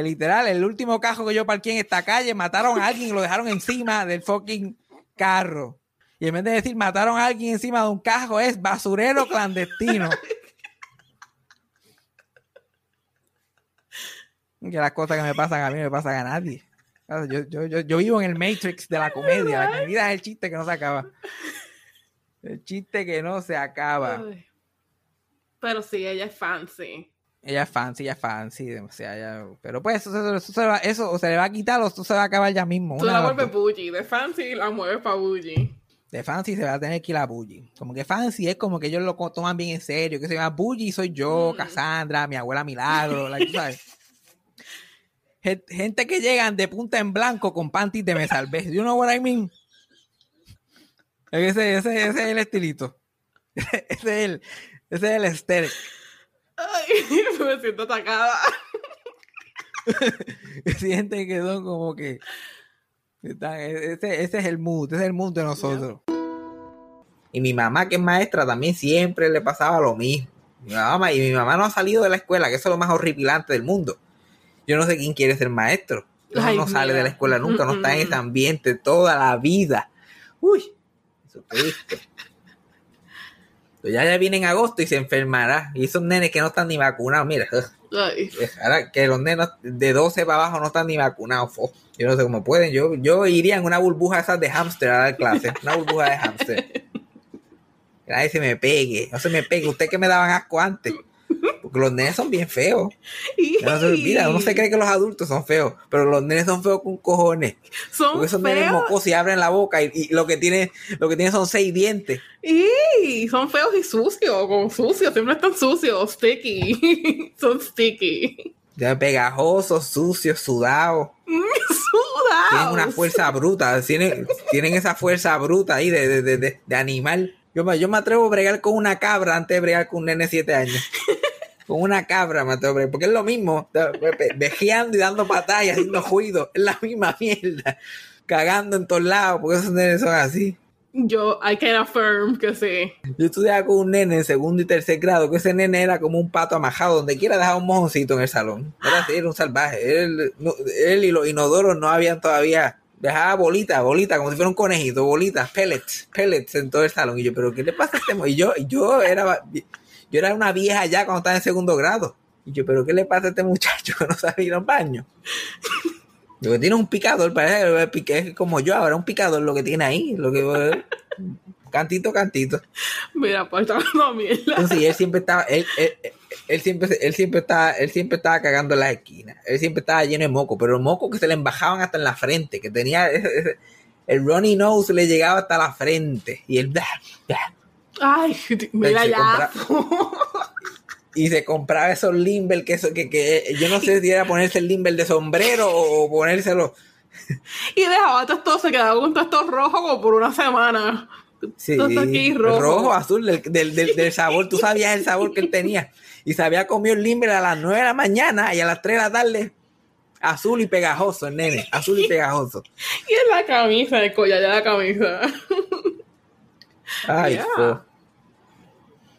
Literal, el último cajo que yo parqué en esta calle, mataron a alguien y lo dejaron encima del fucking carro. Y en vez de decir mataron a alguien encima de un cajo, es basurero clandestino. Que las cosas que me pasan a mí no me pasan a nadie. Yo, yo, yo, yo vivo en el Matrix de la comedia. Mi vida es el chiste que no se acaba. El chiste que no se acaba. Pero sí, ella es fancy. Ella es fancy, ella es fancy, o sea, ella- pero pues eso, eso, eso se va- eso o se le va a quitar o eso se va a acabar ya mismo. Tú la vuelves bougie. De fancy la mueves para bougie. De fancy se va a tener que ir a bully. Como que fancy es como que ellos lo toman bien en serio, que se llama bully soy yo, Mm. Cassandra, mi abuela Milagro, like, tú sabes. Gen- Gente que llegan de punta en blanco con panties de me salvé. You know what I mean? Ese, ese, ese es el estilito. ese es el, ese es el. Ay, me siento atacada. sienten que son como que están- ese, ese es el mood, ese es el mood de nosotros. Y mi mamá, que es maestra, también siempre le pasaba lo mismo. Mi mamá, y mi mamá no ha salido de la escuela, que eso es lo más horripilante del mundo. Yo no sé quién quiere ser maestro. Uno Ay, no sale de la escuela nunca, no está en ese ambiente toda la vida. Uy, eso triste. Pero ya, ya viene en agosto y se enfermará. Y esos nenes que no están ni vacunados, mira, ugh. Ay, Ahora que los nenos de 12 para abajo no están ni vacunados. fo. Yo no sé cómo pueden. Yo, yo iría en una burbuja esas de hámster a dar clase. Una burbuja de hámster. Que nadie se me pegue. No se me pegue. Usted que me daban asco antes. Los nenes son bien feos. No se olvida. Uno se cree que los adultos son feos. Pero los nenes son feos con cojones. son Porque esos nenes feos. mocosos y abren la boca. Y, y lo que tiene, lo que tiene son seis dientes. Y son feos y sucios, como sucios, siempre están sucios, sticky. son sticky. Ya Pegajosos, sucios, sudados. Sudados. tienen una fuerza bruta, tienen, tienen esa fuerza bruta ahí de, de, de, de- de animal. Yo me, yo me atrevo a bregar con una cabra antes de bregar con un nene de 7 años. Con una cabra, Mateo porque es lo mismo, ve- vejeando y dando patadas y haciendo ruido, es la misma mierda, cagando en todos lados, porque esos nenes son así. Yo, I can affirm que sí. Yo estudiaba con un nene en segundo y tercer grado, que ese nene era como un pato amajado, donde quiera dejaba un mojoncito en el salón. Era así, era un salvaje. Él, no- él y los inodoros no habían todavía. Dejaba bolitas, bolitas, como si fuera un conejito, bolitas, pellets, pellets en todo el salón. Y yo, ¿pero qué le pasa a este mo-?" Y yo, y yo era, yo era una vieja ya cuando estaba en segundo grado. Y yo, ¿pero qué le pasa a este muchacho que no sabe ir al baño? Lo que tiene un picador, parece que es como yo ahora, un picador lo que tiene ahí. Lo que, cantito, cantito. Mira, pues está hablando mierda. Entonces, él siempre estaba, él, él, él- él siempre, él siempre estaba, él siempre estaba cagando en las esquinas. Él siempre estaba lleno de moco, pero moco que se le embajaban hasta en la frente, que tenía ese- ese- el Ronnie Nose le llegaba hasta la frente y él bla, bla, Ay, mira ya. y se compraba esos limber que eso que, que yo no sé si era ponerse el limber de sombrero o ponérselo y dejaba todo se quedaba con todo esto rojo como por una semana. Sí, aquí rojo. rojo, azul, del, del, del- del sabor. Tú sabías el sabor que él tenía. Y se había comido el limber a las 9 de la mañana y a las 3 de la tarde. Azul y pegajoso, el nene. Azul y pegajoso. Y en la camisa, el collar de la camisa. Ay, Yeah.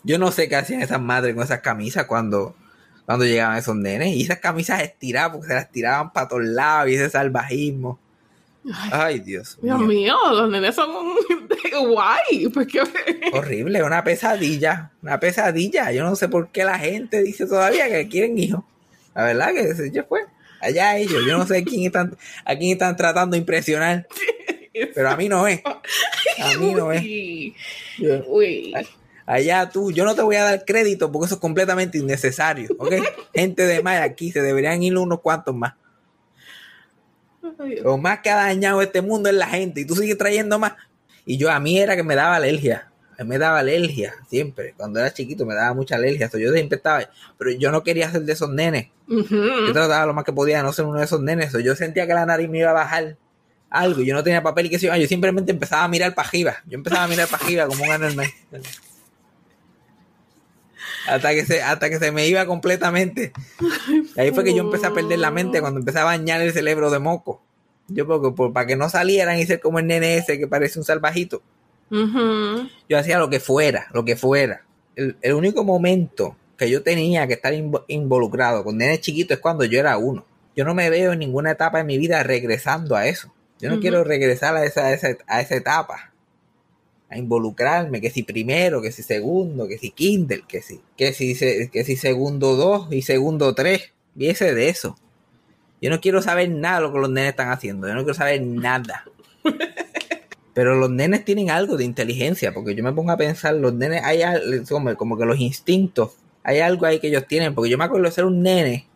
Yo no sé qué hacían esas madres con esas camisas cuando, cuando llegaban esos nenes. Y esas camisas estiradas, porque se las tiraban para todos lados y ese salvajismo. Ay, Dios Dios mío. mío, los nenes son guay. Pues que Horrible, una pesadilla, una pesadilla. Yo no sé por qué la gente dice todavía que quieren hijos. La verdad que se yo fue. Allá ellos, yo no sé quién están, a quién están tratando de impresionar, pero a mí no es. A mí no es. Uy, uy. Allá tú, yo no te voy a dar crédito porque eso es completamente innecesario, ¿ok? Gente de más aquí, se deberían ir unos cuantos más. Lo más que ha dañado este mundo es la gente y tú sigues trayendo más. Y yo a mí era que me daba alergia. Me daba alergia siempre. Cuando era chiquito me daba mucha alergia. So, yo siempre estaba, pero yo no quería ser de esos nenes. Yo trataba lo más que podía de no ser uno de esos nenes. So, yo sentía que la nariz me iba a bajar algo. Yo no tenía papel y qué sé yo. Yo simplemente empezaba a mirar para arriba. Yo empezaba a mirar para arriba como un anormal. Hasta que, se, hasta que se me iba completamente. Y ahí fue que yo empecé a perder la mente cuando empecé a bañar el cerebro de moco. Yo, porque, por- para que no salieran y ser como el nene ese que parece un salvajito. Yo hacía lo que fuera, lo que fuera. El, el único momento que yo tenía que estar invo- involucrado con nenes chiquitos es cuando yo era uno. Yo no me veo en ninguna etapa de mi vida regresando a eso. Yo no quiero regresar a esa, a esa, a esa etapa. A involucrarme, que si primero, que si segundo, que si kinder, que si, que si, que si segundo dos y segundo tres. Viese de eso. Yo no quiero saber nada de lo que los nenes están haciendo. Yo no quiero saber nada. Pero los nenes tienen algo de inteligencia, porque yo me pongo a pensar, los nenes, hay como, como que los instintos, hay algo ahí que ellos tienen, porque yo me acuerdo de ser un nene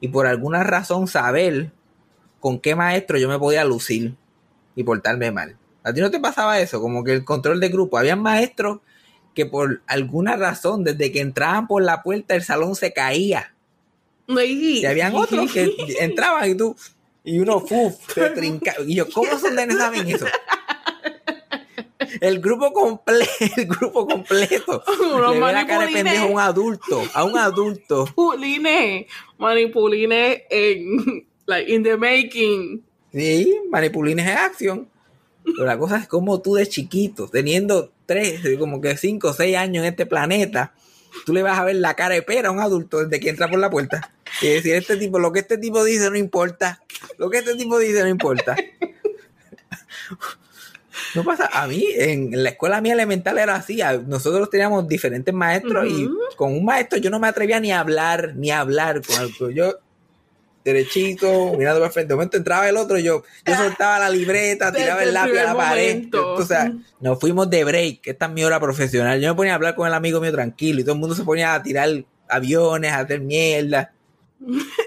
y por alguna razón saber con qué maestro yo me podía lucir y portarme mal. ¿A ti no te pasaba eso? Como que el control de grupo, había maestros que por alguna razón, desde que entraban por la puerta, el salón se caía. Y habían otros que entraban y tú, y uno, uf, se trinca. Y yo, ¿cómo esos nenes saben eso? El grupo completo, el grupo completo. Unos Le ve la cara de manipulines. pendejo a un adulto, a un adulto. Manipulines. Manipulines en. Like, in the making. Sí, manipulines en acción. Pero la cosa es como tú de chiquito, teniendo tres, como que cinco o seis años en este planeta, tú le vas a ver la cara de pera a un adulto desde que entra por la puerta. Y decir, este tipo, lo que este tipo dice no importa. Lo que este tipo dice no importa. No pasa, a mí, en la escuela mía elemental era así, nosotros teníamos diferentes maestros y con un maestro yo no me atrevía ni a hablar, ni a hablar con el, yo derechito, mirando para frente, de momento entraba el otro, yo, yo soltaba la libreta, tiraba el lápiz a la pared, o sea, nos fuimos de break, esta es mi hora profesional, yo me ponía a hablar con el amigo mío tranquilo y todo el mundo se ponía a tirar aviones, a hacer mierda,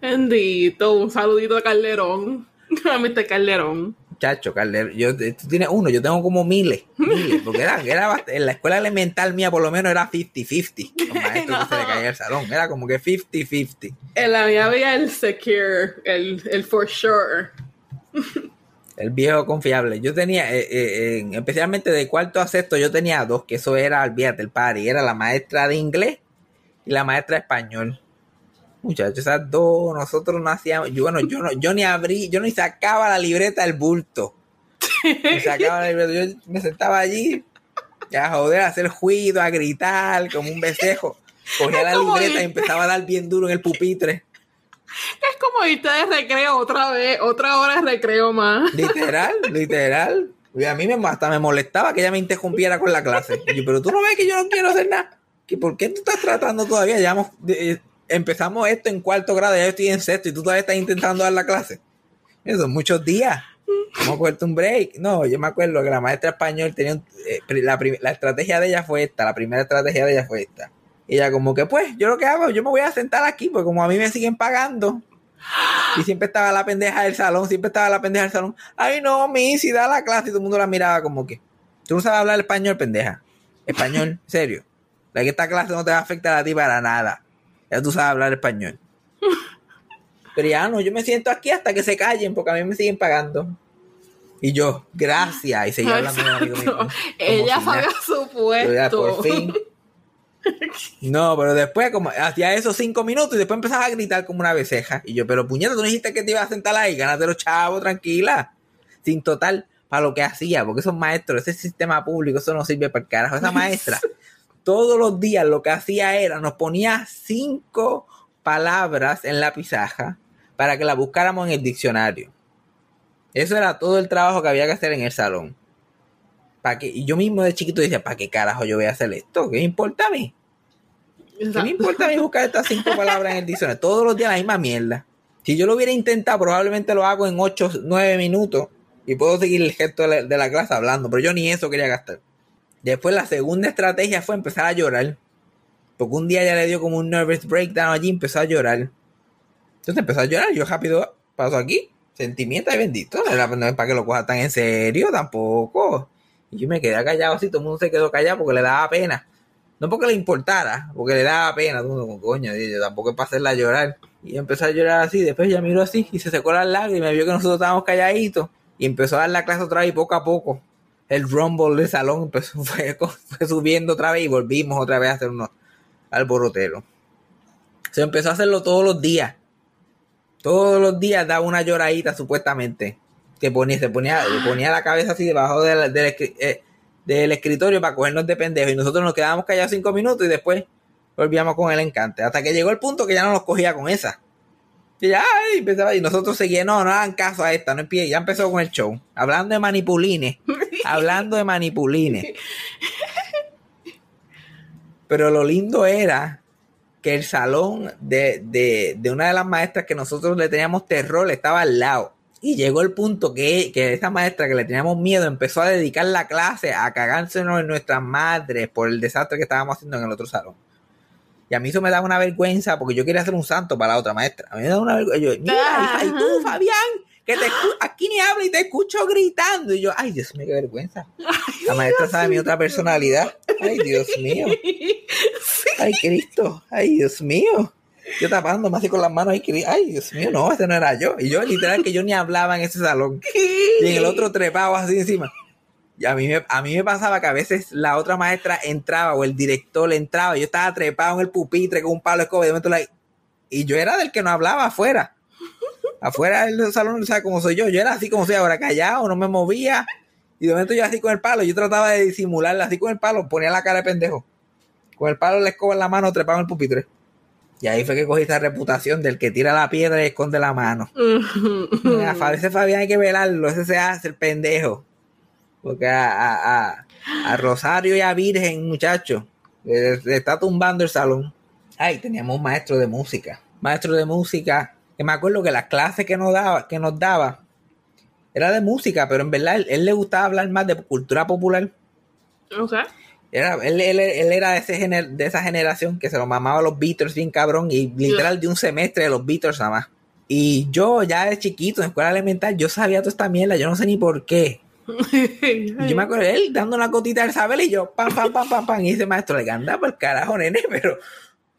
Bendito. Un saludito a Calderón. A Mr. Calderón. Chacho, Carler, yo, tú tienes uno, yo tengo como miles, miles, porque era, era en la escuela elemental mía por lo menos era 50-50, los maestros que se le caía el salón, era como que 50-50. En la mía había el secure, el, el for sure. El viejo confiable. Yo tenía, eh, eh, en- especialmente de cuarto a sexto, yo tenía dos, que eso era, olvídate, el party. Era la maestra de inglés y la maestra de español. Muchachos, esas dos, nosotros no hacíamos, yo, bueno, yo no, yo ni abrí, yo ni sacaba la libreta del bulto. Ni sacaba la libreta, yo me sentaba allí, a joder, a hacer juido, a gritar, como un becejo. Cogía la libreta y empezaba a dar bien duro en el pupitre. Es como irte de recreo otra vez, otra hora de recreo más. Literal, literal. Y a mí me, hasta me molestaba que ella me interrumpiera con la clase. Y yo, pero tú no ves que yo no quiero hacer nada. ¿Que ¿Por qué tú estás tratando todavía? Llevamos, eh, empezamos esto en cuarto grado, ya estoy en sexto y tú todavía estás intentando dar la clase. Eso muchos días. Vamos a cogerte un break. No, yo me acuerdo que la maestra español tenía un- eh, la, estrategia de ella fue esta, la primera estrategia de ella fue esta. Y ella como que pues, yo lo que hago, yo me voy a sentar aquí, porque como a mí me siguen pagando, y siempre estaba la pendeja del salón, siempre estaba la pendeja del salón. Ay, no, mi, si da la clase y todo el mundo la miraba como que. Tú no sabes hablar español, pendeja. Español, serio. La que esta clase no te va a afectar a ti para nada. Ya tú sabes hablar español. Pero ya no, yo me siento aquí hasta que se callen porque a mí me siguen pagando. Y yo, gracias. Y seguía hablando con amigo mío. Ella si nada. su ya, puesto. por fin. No, pero después, como hacía esos cinco minutos y después empezaba a gritar como una beceja. Y yo, pero puñeta, tú no dijiste que te ibas a sentar ahí, gánate los chavos, tranquila. Sin total, para lo que hacía, porque esos maestros, ese sistema público, eso no sirve para el carajo. Esa maestra, todos los días lo que hacía era, nos ponía cinco palabras en la pizarra para que la buscáramos en el diccionario. Eso era todo el trabajo que había que hacer en el salón. ¿Para qué? Y yo mismo de chiquito decía, ¿para qué carajo yo voy a hacer esto? ¿Qué me importa a mí? ¿Qué me importa a mí buscar estas cinco palabras en el diccionario? Todos los días la misma mierda. Si yo lo hubiera intentado, probablemente lo hago en 8, 9 minutos y puedo seguir el gesto de la, de la clase hablando, pero yo ni eso quería gastar. Después la segunda estrategia fue empezar a llorar. Porque un día ya le dio como un nervous breakdown allí y empezó a llorar. Entonces empezó a llorar. Yo rápido paso aquí. Sentimiento y bendito. No es para que lo coja tan en serio tampoco. Y yo me quedé callado así. Todo el mundo se quedó callado porque le daba pena. No porque le importara, porque le daba pena. Todo el mundo coño, yo tampoco es para hacerla llorar. Y empezó a llorar así. Después ella miró así y se secó las lágrimas. Vio que nosotros estábamos calladitos. Y empezó a dar la clase otra vez poco a poco. El rumble del salón empezó, fue, subiendo otra vez y volvimos otra vez a hacer unos alboroteros. Se empezó a hacerlo todos los días. Todos los días daba una lloradita supuestamente. Que ponía, se ponía, ponía la cabeza así debajo eh, del escritorio para cogernos de pendejos. Y nosotros nos quedábamos callados cinco minutos y después volvíamos con el encante. Hasta que llegó el punto que ya no nos cogía con esa. Y ya ay, empezaba, y nosotros seguíamos, no, no hagan caso a esta, no empie- ya empezó con el show. Hablando de manipulines. hablando de manipulines. Pero lo lindo era que el salón de, de, de una de las maestras que nosotros le teníamos terror estaba al lado. Y llegó el punto que, que esa maestra que le teníamos miedo empezó a dedicar la clase a cagársenos en nuestras madres por el desastre que estábamos haciendo en el otro salón. Y a mí eso me daba una vergüenza porque yo quería ser un santo para la otra maestra. A mí me daba una vergüenza. Yo, mira, y, y tú, Fabián, que te escu- aquí ni hablo y te escucho gritando. Y yo, ay, Dios mío, qué vergüenza. La maestra sabe mi otra personalidad. Ay, Dios mío. Ay, Cristo. Ay, Dios mío. Yo tapándome así con las manos. Ay, ay, Dios mío, no, ese no era yo. Y yo, literal, que yo ni hablaba en ese salón. Y en el otro trepado así encima. Y a mí, me, a mí me pasaba que a veces la otra maestra entraba o el director entraba. y Yo estaba trepado en el pupitre con un palo de escoba. Y, de momento la- y yo era del que no hablaba afuera. Afuera del salón, ¿sabes cómo soy yo? Yo era así como soy ahora, callado, no me movía. Y de momento yo así con el palo. Yo trataba de disimularla así con el palo. Ponía la cara de pendejo. Con el palo la escoba en la mano, trepado en el pupitre. Y ahí fue que cogí esa reputación del que tira la piedra y esconde la mano. A ese Fabián hay que velarlo, ese se hace el pendejo. Porque a, a, a- a Rosario y a Virgen, muchacho, le, le está tumbando el salón. Ay, teníamos un maestro de música. Maestro de música, que me acuerdo que las clases que nos daba, que nos daba, era de música, pero en verdad él, él le gustaba hablar más de cultura popular. Era, él, él- él era de, ese gener- de esa generación que se lo mamaba a los Beatles bien cabrón y literal de un semestre de los Beatles nada más. Y yo ya de chiquito en escuela elemental yo sabía toda esta mierda, yo no sé ni por qué. Yo me acuerdo de él dando una cotita del saber y yo pam, pam, pam, pam, pam. Y ese maestro le anda por el carajo, nene, pero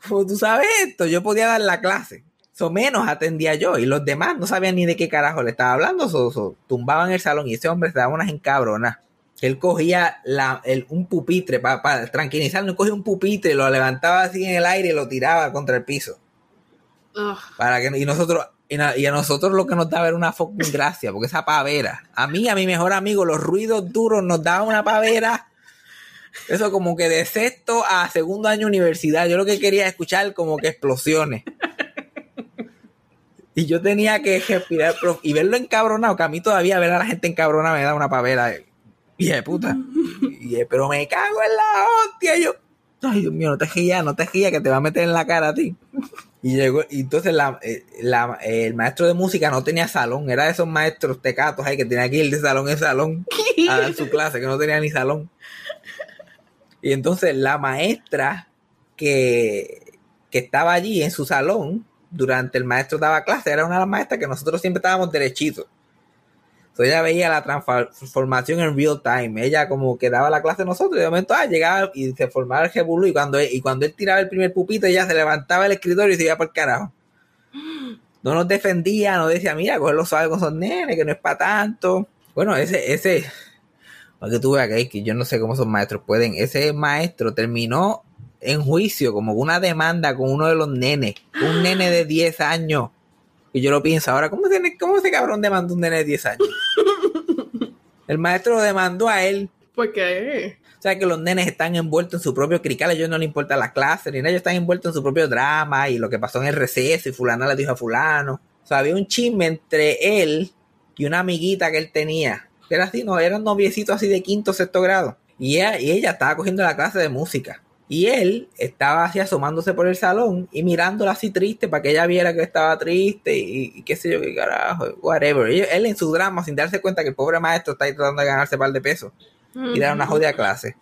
como tú sabes esto, yo podía dar la clase. So menos atendía yo y los demás no sabían ni de qué carajo le estaba hablando, so, so, tumbaban el salón y ese hombre se daba unas encabronas. él cogía la, el- un pupitre para tranquilizarnos, cogía un pupitre, lo levantaba así en el aire y lo tiraba contra el piso. Para que, y nosotros, y, a nosotros lo que nos daba era una fucking gracia, porque esa pavera, a mí, a mi mejor amigo, los ruidos duros nos daban una pavera. Eso como que de sexto a segundo año universidad, yo lo que quería es escuchar como que explosiones. Y yo tenía que respirar prof- y verlo encabronado, que a mí todavía ver a la gente encabronada me da una pavera. Y de puta. Y de, pero me cago en la hostia. Y yo, ay Dios mío, no te rías, no te rías, que te va a meter en la cara a ti. Y llegó, y entonces la, eh, la- el maestro de música no tenía salón, era de esos maestros tecatos ahí que tenía que ir de salón en salón a dar su clase, que no tenía ni salón. Y entonces la maestra que, que estaba allí en su salón, durante el maestro daba clase, era una de las maestras que nosotros siempre estábamos derechitos. Entonces ella veía la transformación en real time. Ella como que daba la clase a nosotros y de momento ah, llegaba y se formaba el revolú y cuando, él- y cuando él tiraba el primer pupito ella se levantaba del escritorio y se iba por el carajo. No nos defendía, no decía, mira, cogerlo suave con esos nenes, que no es para tanto. Bueno, ese, ese, para que tú veas que yo no sé cómo esos maestros pueden. Ese maestro terminó en juicio como una demanda con uno de los nenes, un nene de 10 años. Y yo lo pienso ahora, ¿cómo, ese, cómo ese cabrón demandó un nene de 10 años? El maestro lo demandó a él. ¿Por qué? O sea que los nenes están envueltos en su propio crical, a ellos no les importa la clase, ni nada, ellos están envueltos en su propio drama y lo que pasó en el receso y fulana le dijo a fulano. O sea, había un chisme entre él y una amiguita que él tenía. que Era así, no, eran noviecitos así de quinto, sexto grado. Y ella, y ella estaba cogiendo la clase de música. Y él estaba así asomándose por el salón y mirándola así triste para que ella viera que estaba triste y, y qué sé yo, qué carajo, whatever. Y él en su drama, sin darse cuenta que el pobre maestro está ahí tratando de ganarse un par de pesos y dar una jodida clase.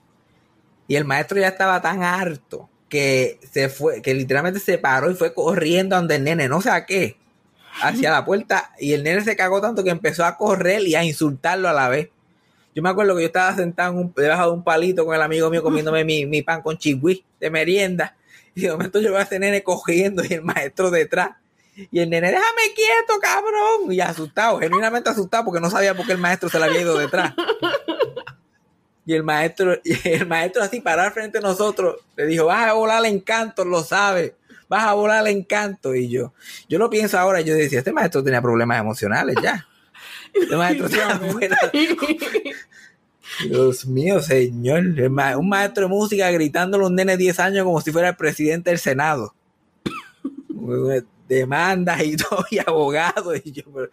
Y el maestro ya estaba tan harto que se fue, que literalmente se paró y fue corriendo donde el nene, no sé a qué, hacia la puerta. Y el nene se cagó tanto que empezó a correr y a insultarlo a la vez. Yo me acuerdo que yo estaba sentado en un- debajo de un palito con el amigo mío comiéndome mi, mi pan con chigüí de merienda. Y de momento yo veo a ese nene cogiendo y el maestro detrás. Y el nene, déjame quieto, cabrón. Y asustado, genuinamente asustado porque no sabía por qué el maestro se le había ido detrás. Y el maestro, y el maestro así parar frente a nosotros, le dijo, vas a volar el encanto, lo sabes, vas a volar el encanto. Y yo, yo lo pienso ahora, yo decía, este maestro tenía problemas emocionales ya. Este maestro estaba fuera. Dios mío, señor. Un maestro de música gritando a los nenes de 10 años como si fuera el presidente del Senado. Demandas y todo, y abogados. Y yo, pero,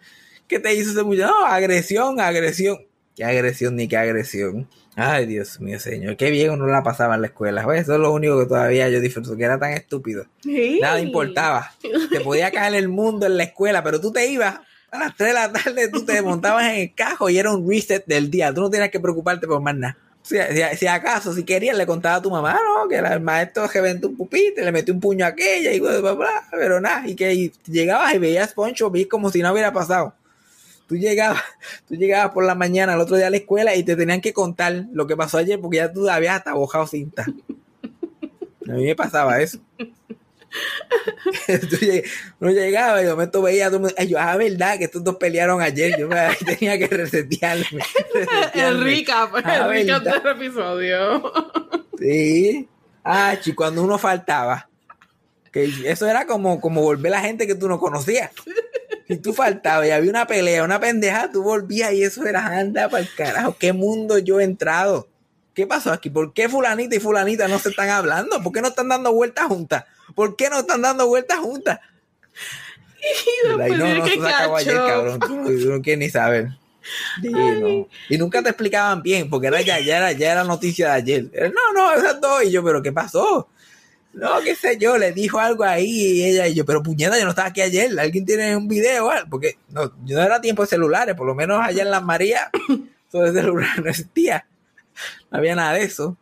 ¿qué te hizo ese muchacho? No, agresión, agresión. ¿Qué agresión ni qué agresión? Ay, Dios mío, señor. Qué bien uno la pasaba en la escuela. Pues eso es lo único que todavía yo disfruto, que era tan estúpido. Sí. Nada importaba. Te podía caer el mundo en la escuela, pero tú te ibas a las 3 de la tarde, tú te montabas en el cajo y era un reset del día. Tú no tenías que preocuparte por más nada. Si, si- si acaso, si querías, le contaba a tu mamá, no, que el maestro que vende un pupitre, le metió un puño a aquella y bla, bla, bla, pero nada, y que y llegabas y veías Poncho, vi como si no hubiera pasado. Tú llegabas, tú llegabas por la mañana al otro día a la escuela y te tenían que contar lo que pasó ayer porque ya tú habías hasta bojado cinta. A mí me pasaba eso. Uno llegaba y de momento veía a todo el mundo, "Ay, yo, ah, verdad que estos dos pelearon ayer. Yo me, tenía que resetearme. El recap, Ah, el recap verdad. del episodio. Sí. Ah, chi, cuando uno faltaba. Que eso era como, como volver a la gente que tú no conocías. Si tú faltabas y había una pelea, una pendeja, tú volvías y eso era anda para el carajo. ¿Qué mundo yo he entrado? ¿Qué pasó aquí? ¿Por qué fulanita y fulanita no se están hablando? ¿Por qué no están dando vueltas juntas? ¿Por qué no están dando vueltas juntas? Ay, no, no, que se acabó ayer, cacho. cabrón. Tú, no- tú no quieres ni saber. Sí, no. Y nunca te explicaban bien, porque era ya, ya era, ya era noticia de ayer. Era, No, no, esas dos. Y yo, pero ¿qué pasó? No, qué sé yo, le dijo algo ahí y ella y yo, pero puñeta, yo no estaba aquí ayer. ¿Alguien tiene un video? o algo? Porque no, yo no era tiempo de celulares, por lo menos allá en Las Marías, todo el celular no existía. No había nada de eso.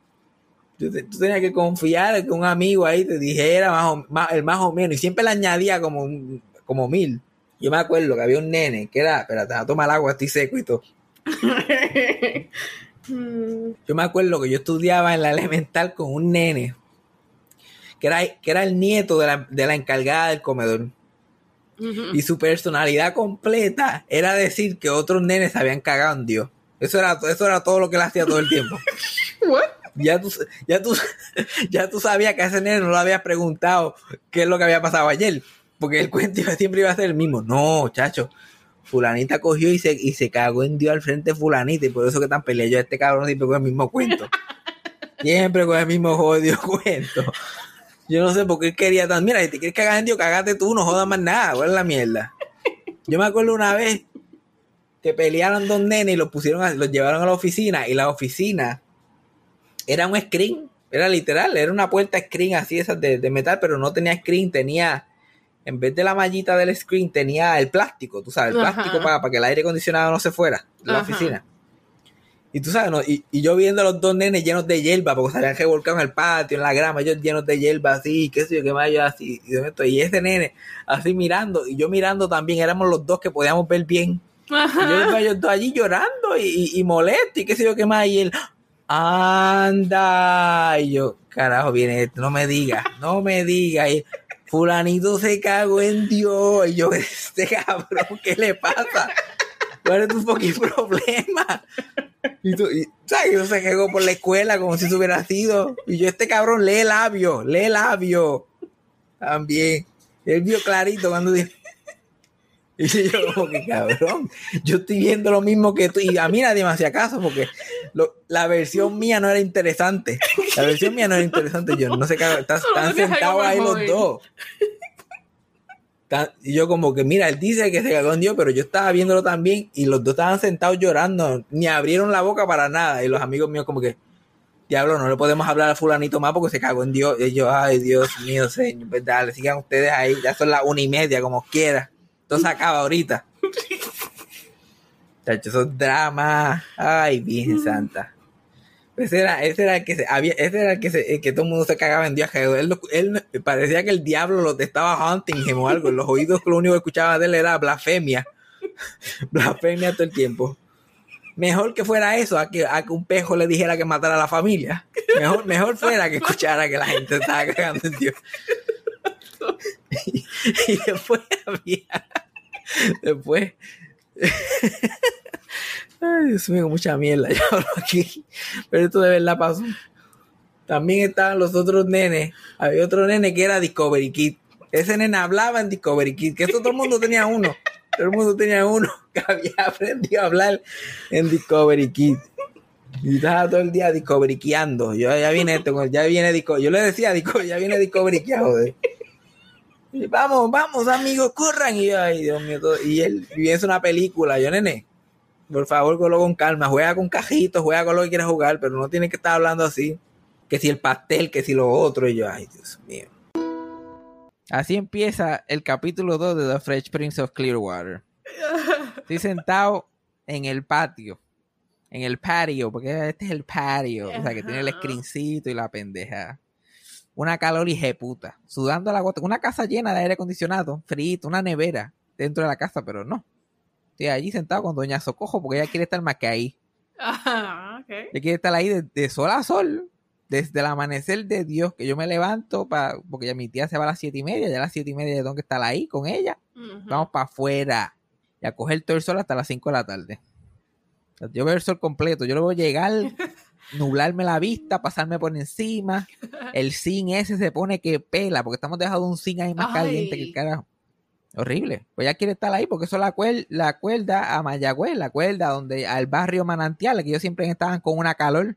Tú tenías que confiar que un amigo ahí te dijera más o, más, el más o menos, y siempre le añadía como, un- como mil. Yo me acuerdo que había un nene que era, espérate, a tomar agua, estoy seco y todo. Yo me acuerdo que yo estudiaba en la elemental con un nene que era, que era el nieto de la, de la encargada del comedor. Y su personalidad completa era decir que otros nenes se habían cagado en Dios. Eso era, eso era todo lo que él hacía todo el tiempo. What? Ya tú, ya tú, ya tú sabías que a ese nene no le habías preguntado qué es lo que había pasado ayer. Porque el cuento siempre iba a ser el mismo. No, chacho. Fulanita cogió y se, y se cagó en Dios al frente de fulanita. Y por eso que tan peleado. Yo este cabrón siempre con el mismo cuento. Siempre con el mismo jodido cuento. Yo no sé por qué quería tan. Mira, si te quieres cagar en Dios, cagate tú, no jodas más nada. ¿Cuál es la mierda? Yo me acuerdo una vez que pelearon dos nenes y los pusieron, a- los llevaron a la oficina. Y la oficina era un screen, era literal, era una puerta screen así esas de, de metal, pero no tenía screen, tenía, en vez de la mallita del screen, tenía el plástico, tú sabes, el Ajá. plástico para, para que el aire acondicionado no se fuera de la Ajá. oficina. Y tú sabes, ¿no? y, y yo viendo a los dos nenes llenos de hierba, porque se habían revolcado en el patio, en la grama, ellos llenos de hierba, así, qué sé yo, qué más, yo así, y, de momento- y ese nene así mirando, y yo mirando también, éramos los dos que podíamos ver bien. Y yo yo estoy allí llorando y, y- y molesto y qué sé yo qué más. Y él, anda. Y yo, carajo, viene esto, no me digas, no me digas. Fulanito se cagó en Dios. Y yo, este cabrón, ¿qué le pasa? ¿Cuál es tu fucking problema? Y tú, y, ¿sabes? Yo se cagó por la escuela como si eso hubiera sido. Y yo, este cabrón, lee labio, lee labio. También. Él vio clarito cuando dijo. Y yo, como que cabrón, yo estoy viendo lo mismo que tú. Y a mí nadie me hacía caso porque lo- la versión mía no era interesante. La versión mía no era interesante. Yo no sé están, Solo están sentados ahí los dos. Y yo, como que, mira, él dice que se cagó en Dios, pero yo estaba viéndolo también. Y los dos estaban sentados llorando, ni abrieron la boca para nada. Y los amigos míos, como que, diablo, no le podemos hablar a Fulanito más porque se cagó en Dios. Y yo, ay, Dios mío, señor, pues dale, sigan ustedes ahí. Ya son las una y media, como quiera. Todo se acaba ahorita. Chacho, esos dramas. Ay, Virgen Santa. Ese era, ese era el que se, había, ese era el que se, que todo el mundo se cagaba en Dios. que Él, él parecía que el diablo lo estaba hunting o algo. En los oídos lo único que escuchaba de él era blasfemia. blasfemia todo el tiempo. Mejor que fuera eso a que, a que un pejo le dijera que matara a la familia. Mejor, mejor fuera que escuchara que la gente estaba cagando en Dios. y después había. Después. Ay, Dios mío, mucha mierda aquí. Pero esto de verdad pasó. También estaban los otros nenes. Había otro nene que era Discovery Kid. Ese nene hablaba en Discovery Kid, que eso todo el mundo tenía uno. Todo el mundo tenía uno que había aprendido a hablar en Discovery Kid. Y estaba todo el día Discovery Kiando. Yo ya viene esto, ya viene Discovery. Yo le decía a Discovery, ya viene Kia, joder. Y vamos, vamos, amigos, corran. Y yo, ay, Dios mío, todo- y él viendo una película. Yo, nene, por favor, colo con calma. Juega con cajitos, juega con lo que quieras jugar, pero no tienes que estar hablando así. Que si el pastel, que si lo otro. Y yo, ay, Dios mío. Así empieza el capítulo 2 de The Fresh Prince of Clearwater. Estoy sentado en el patio. En el patio, porque este es el patio. O sea, que tiene el screencito y la pendeja. Una calor puta. Sudando la gota. Una casa llena de aire acondicionado, frito, una nevera dentro de la casa, pero no. Estoy allí sentado con Doña Socojo porque ella quiere estar más que ahí. Ajá, ok. Ella quiere estar ahí de, de sol a sol. Desde el amanecer de Dios, que yo me levanto para, porque ya mi tía se va a las siete y media, ya a las siete y media tengo que estar ahí con ella. Vamos para afuera y a coger todo el sol hasta las 5 de la tarde. Yo veo el sol completo, yo luego llegar, nublarme la vista, pasarme por encima. El zinc ese se pone que pela, porque estamos dejando un zinc ahí más Ay. caliente que el carajo. Horrible. Pues ella quiere estar ahí porque eso es la, la cuerda a Mayagüez, la cuerda donde al barrio Manantial, que ellos siempre estaban con una calor,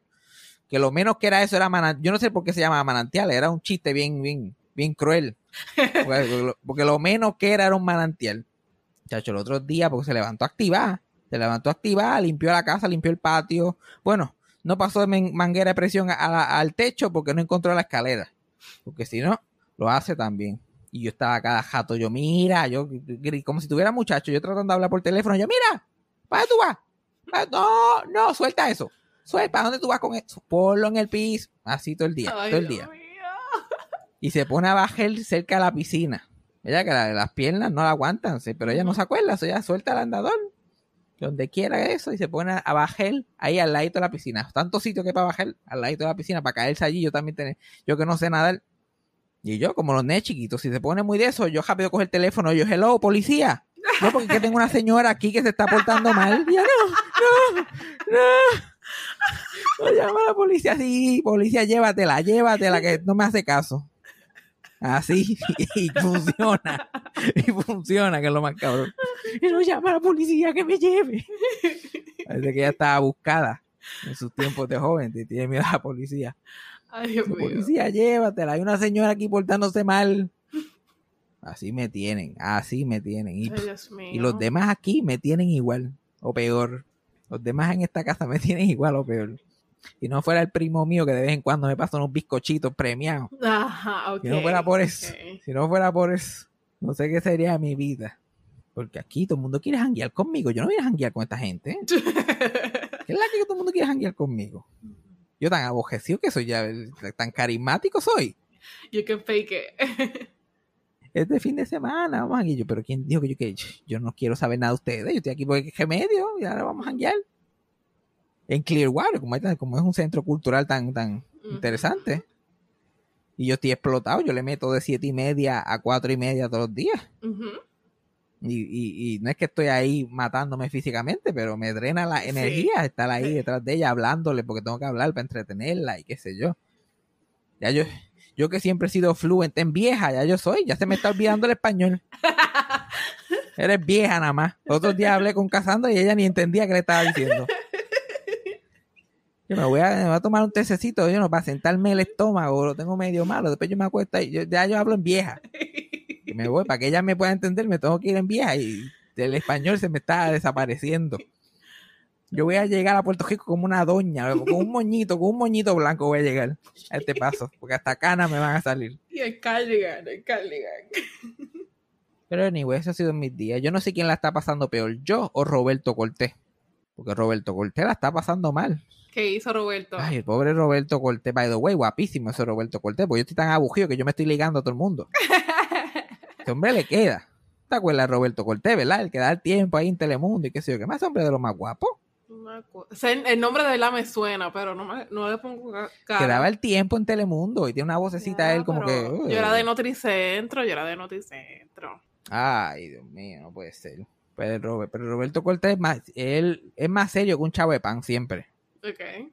que lo menos que era eso era manantial. Yo no sé por qué se llama manantial, era un chiste bien, bien, bien cruel. Porque, porque lo menos que era era un manantial. Chacho, el otro día, porque se levantó activada. Se levantó activada, limpió la casa, limpió el patio. Bueno, no pasó de manguera de presión a- al techo porque no encontró la escalera. Porque si no, lo hace también. Y yo estaba cada jato, yo, mira, yo, como si tuviera muchacho, yo tratando de hablar por teléfono, yo, mira, ¿para dónde tú vas? "Pa- No, no, suelta eso. Suelta, ¿para dónde tú vas con eso? Ponlo en el piso. Así todo el día, Ay, todo el día y se pone a bajar cerca de la piscina. Ella que la- las piernas no la aguantan, sí, pero ella no se acuerda, so ella suelta el andador, donde quiera eso, y se pone a bajar ahí al ladito de la piscina. Tanto sitio que para bajar al ladito de la piscina, para caerse allí, yo también tengo, yo que no sé nadar. Y yo, como los nenes chiquitos, si se pone muy de eso, yo rápido cojo el teléfono, yo, hello, policía. No, porque que tengo una señora aquí que se está portando mal. Y no, no, no. No llama a la policía. Sí, policía, llévatela, llévatela, que no me hace caso. Así, y funciona. Y funciona, que es lo más cabrón. Y no llama a la policía que me lleve. Parece que ella estaba buscada en sus tiempos de joven. y Tiene miedo a la policía. Ay, Dios mío. Policía, llévatela. Hay una señora aquí portándose mal. Así me tienen, así me tienen. Y, Ay, Dios mío. y los demás aquí me tienen igual o peor. Los demás en esta casa me tienen igual o peor. Si no fuera el primo mío que de vez en cuando me pasa unos bizcochitos premiados. Ajá, ok. Si no fuera por eso, si no fuera por eso, no sé qué sería mi vida. Porque aquí todo el mundo quiere janguear conmigo. Yo no voy a janguear con esta gente. ¿eh? ¿Qué es la que todo el mundo quiere janguear conmigo? Yo tan abojecido que soy ya, tan carismático soy. You can fake it. Este fin de semana, vamos a. Yo, pero ¿quién dijo que yo que yo no quiero saber nada de ustedes? Yo estoy aquí porque qué medio y ahora vamos a janguear. En Clearwater, como, hay tan- como es un centro cultural tan, tan interesante. Y yo estoy explotado, yo le meto de siete y media a cuatro y media todos los días. Y, y, y no es que estoy ahí matándome físicamente, pero me drena la Sí. energía estar ahí detrás de ella hablándole porque tengo que hablar para entretenerla y qué sé yo. Ya yo, yo que siempre he sido fluente en vieja, ya yo soy, ya se me está olvidando el español. Eres vieja nada más. Otros días hablé con Casandra y ella ni entendía qué le estaba diciendo. Yo me voy a, me voy a tomar un tececito, yo no, para sentarme el estómago, lo tengo medio malo, después yo me acuesto y yo, ya yo hablo en vieja. Y me voy, para que ella me pueda entender, me tengo que ir en vieja y el español se me está desapareciendo. Yo voy a llegar a Puerto Rico como una doña, con un moñito, con un moñito blanco voy a llegar a este paso, porque hasta canas me van a salir. Y el cardigan, el cardigan. Pero anyway, eso ha sido mis días. Yo no sé quién la está pasando peor, yo o Roberto Cortés. Porque Roberto Cortés la está pasando mal. ¿Qué hizo Roberto? Ay, el pobre Roberto Cortés. By the way, guapísimo ese Roberto Cortés. Porque yo estoy tan abugido que yo me estoy ligando a todo el mundo. Ese hombre le queda. ¿Te acuerdas de Roberto Cortés, verdad? El que da el tiempo ahí en Telemundo y qué sé yo. ¿Qué más hombre de los más guapos? No me acuerdo. O sea, el, nombre de verdad me suena, pero no, me, no le pongo ca- cara. Que daba el tiempo en Telemundo y tiene una vocecita Ya, él como que. "Uy". Yo era de Notricentro, yo era de Notricentro. Ay, Dios mío, no puede ser. Pero, Robert- pero Roberto Cortés es más, él es más serio que un chavo de pan siempre.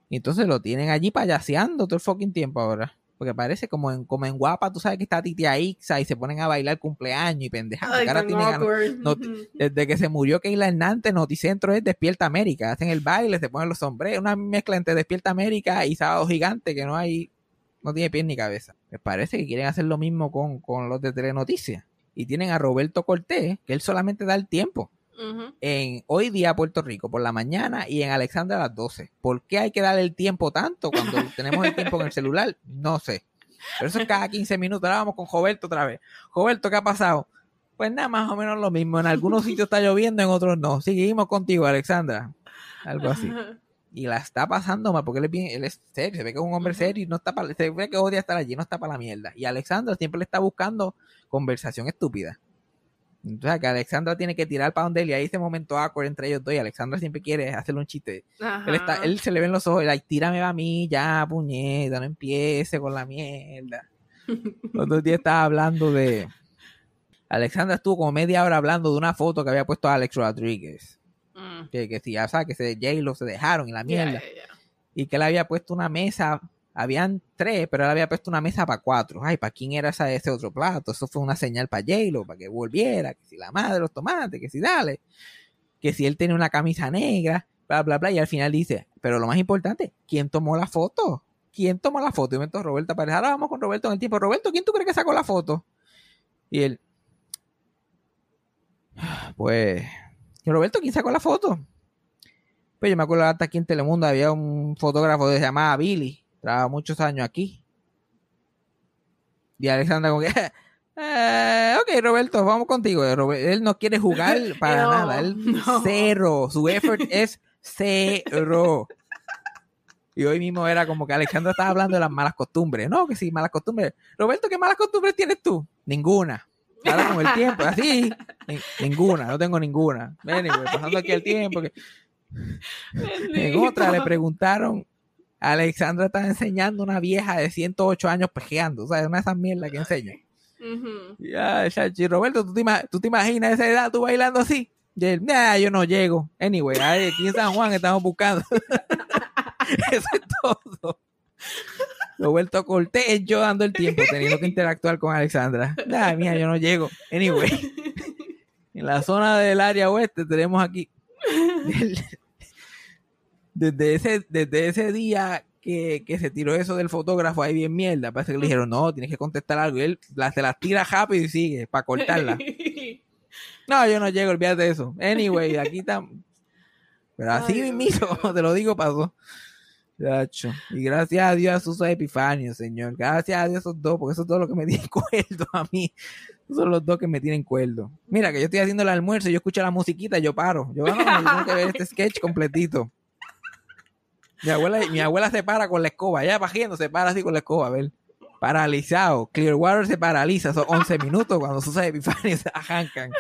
Y entonces lo tienen allí payaseando todo el fucking tiempo ahora. Porque parece como en, como en guapa, tú sabes que está Titia Ixa y se ponen a bailar cumpleaños y pendejadas. Ay, que ahora tan tienen a- awkward. no- desde que se murió Keila Hernández, Noticentro es Despierta América. Hacen el baile, se ponen los sombreros, una mezcla entre Despierta América y Sábado Gigante que no hay, no tiene pie ni cabeza. Me parece que quieren hacer lo mismo con, con los de Telenoticias. Y tienen a Roberto Cortés, que él solamente da el tiempo. En hoy día Puerto Rico, por la mañana, y en Alexandra a las 12. ¿Por qué hay que darle el tiempo tanto cuando tenemos el tiempo en el celular? No sé. Pero eso es cada 15 minutos. Ahora vamos con Roberto otra vez. Roberto, ¿qué ha pasado? Pues nada, más o menos lo mismo. En algunos sitios está lloviendo, en otros no. Seguimos contigo, Alexandra. Algo así. Y la está pasando mal, porque él es, bien, él es serio, se ve que es un hombre serio y no está para, se ve que odia estar allí, no está para la mierda. Y Alexandra siempre le está buscando conversación estúpida. Entonces, que Alexandra tiene que tirar para donde él y hay ese momento awkward entre ellos dos y Alexandra siempre quiere hacerle un chiste. Ajá. Él, está, él se le ven los ojos, like, tírame a mí, ya, puñeta, no empiece con la mierda. Los otros días estaba hablando de... Alexandra estuvo como media hora hablando de una foto que había puesto Alex Rodríguez. Mm. Que, que si ya sabes que se J-Lo se dejaron y la mierda y que él había puesto una mesa, habían tres, pero él había puesto una mesa para cuatro. Ay, ¿para quién era esa, ese otro plato? Eso fue una señal para J-Lo, para que volviera, que si la madre los tomates, que si dale, que si él tenía una camisa negra, bla, bla, bla, y al final dice, pero lo más importante, ¿quién tomó la foto? ¿Quién tomó la foto? Y me Roberto aparece, ahora vamos con Roberto en el tiempo. Roberto, ¿quién tú crees que sacó la foto? Y él, pues, ¿y Roberto, ¿quién sacó la foto? Pues yo me acuerdo hasta aquí en Telemundo había un fotógrafo que se llamaba Billy, muchos años aquí. Y Alexandra como que, eh, ok Roberto, vamos contigo. Él no quiere jugar para No, nada, él no. cero, su effort es cero. Y hoy mismo era como que Alexandra estaba hablando de las malas costumbres. No, que sí, malas costumbres. Roberto, ¿qué malas costumbres tienes tú? Ninguna. Ahora con el tiempo, así, ni- ninguna, no tengo ninguna. Anyway, pasando aquí el tiempo. que- en otra le preguntaron, Alexandra está enseñando una vieja de 108 años pejeando, o sea, una de esas mierdas que enseña. Ujú. Ya, chachi, Roberto, ¿tú te, ima- tú te imaginas esa edad tú bailando así? Y él, nah, yo no llego. Anyway, aquí en San Juan estamos buscando. Eso es todo. Roberto Cortés, yo dando el tiempo, teniendo que interactuar con Alexandra. Nah, mía, yo no llego. Anyway, en la zona del área oeste tenemos aquí. Desde ese, desde ese día que, que se tiró eso del fotógrafo ahí bien mierda, parece que le dijeron, no, tienes que contestar algo. Y él la- se las tira rápido y sigue para cortarla. No, yo no llego, olvídate de eso. Anyway, aquí está. Pero así Ay, mismo, te lo digo, pasó. Chacho. Y gracias a Dios a Susa Epifanio, señor. Gracias a Dios esos dos, porque esos dos los que me tienen cuerdo a mí. Esos son los dos que me tienen cuerdo. Mira, que yo estoy haciendo el almuerzo, yo escucho la musiquita, yo paro. Yo, vamos, yo tengo que ver este sketch completito. Mi abuela, mi abuela se para con la escoba, ya bajando, se para así con la escoba, a ver. Paralizado. Clearwater se paraliza, son 11 minutos cuando Susa Epifanio se arrancan.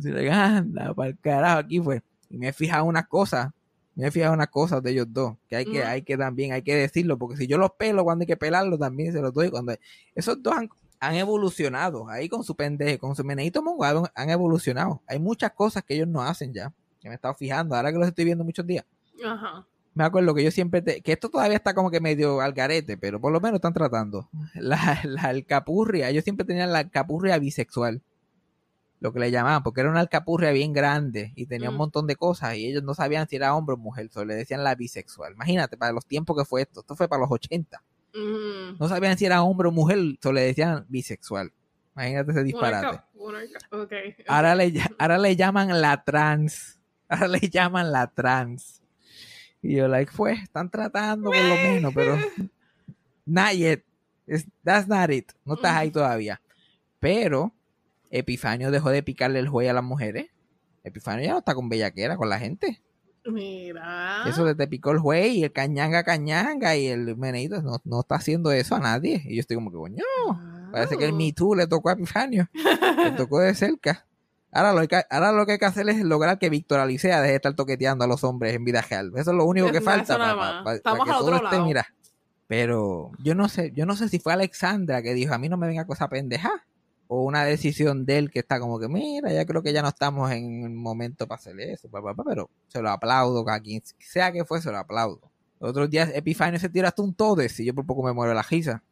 Se le anda, para el carajo, aquí fue. Y me he fijado unas cosas, me he fijado unas cosas de ellos dos, que hay que, Ujú. hay que también, hay que decirlo, porque si yo los pelo cuando hay que pelarlos, también se los doy cuando esos dos han, han evolucionado, ahí con su pendejo, con su meneito mongado, han evolucionado. Hay muchas cosas que ellos no hacen ya, que me he estado fijando, ahora que los estoy viendo muchos días. Ajá. Me acuerdo que yo siempre, te- que esto todavía está como que medio al garete, pero por lo menos están tratando. La, la alcapurria, ellos siempre tenían la alcapurria bisexual, lo que le llamaban, porque era una alcapurria bien grande y tenía un Mm. montón de cosas y ellos no sabían si era hombre o mujer, solo le decían la bisexual. Imagínate, para los tiempos que fue esto, esto fue para los 80. Ujú. No sabían si era hombre o mujer, solo le decían bisexual. Imagínate ese disparate. Ahora le, ahora le llaman la trans. Ahora le llaman la trans. Y yo, like, fue, están tratando por lo menos, pero. Not yet. It's- that's not it. No estás ahí todavía. Pero Epifanio dejó de picarle el juez a las mujeres. Epifanio ya no está con bellaquera con la gente. Mira. Eso de te picó el juez y el cañanga cañanga y el meneito no, no está haciendo eso a nadie. Y yo estoy como que, coño, parece que el. Me Too le tocó a Epifanio. le tocó de cerca. Ahora lo, que, ahora lo que hay que hacer es lograr que Víctor Alicea deje de estar toqueteando a los hombres en vida real. Eso es lo único que falta nada para más. Estamos que todo esté, mira. Pero yo no sé, yo no sé si fue Alexandra que dijo, a mí no me venga cosa pendeja. O una decisión de él que está como que, mira, ya creo que ya no estamos en el momento para hacer eso, pero se lo aplaudo a quien sea que fue, se lo aplaudo. Otros días Epifanio se tira hasta un todes y yo por poco me muero la risa.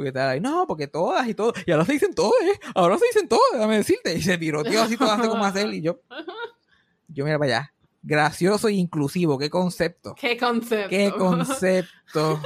Porque no, porque todas y todos, y ahora se dicen todas, ¿eh? ahora se dicen todas, déjame decirte. Y se piroteó así todas, cómo hacer. Y yo, yo mira para allá. Gracioso e inclusivo, qué concepto. ¿Qué concepto? Qué concepto.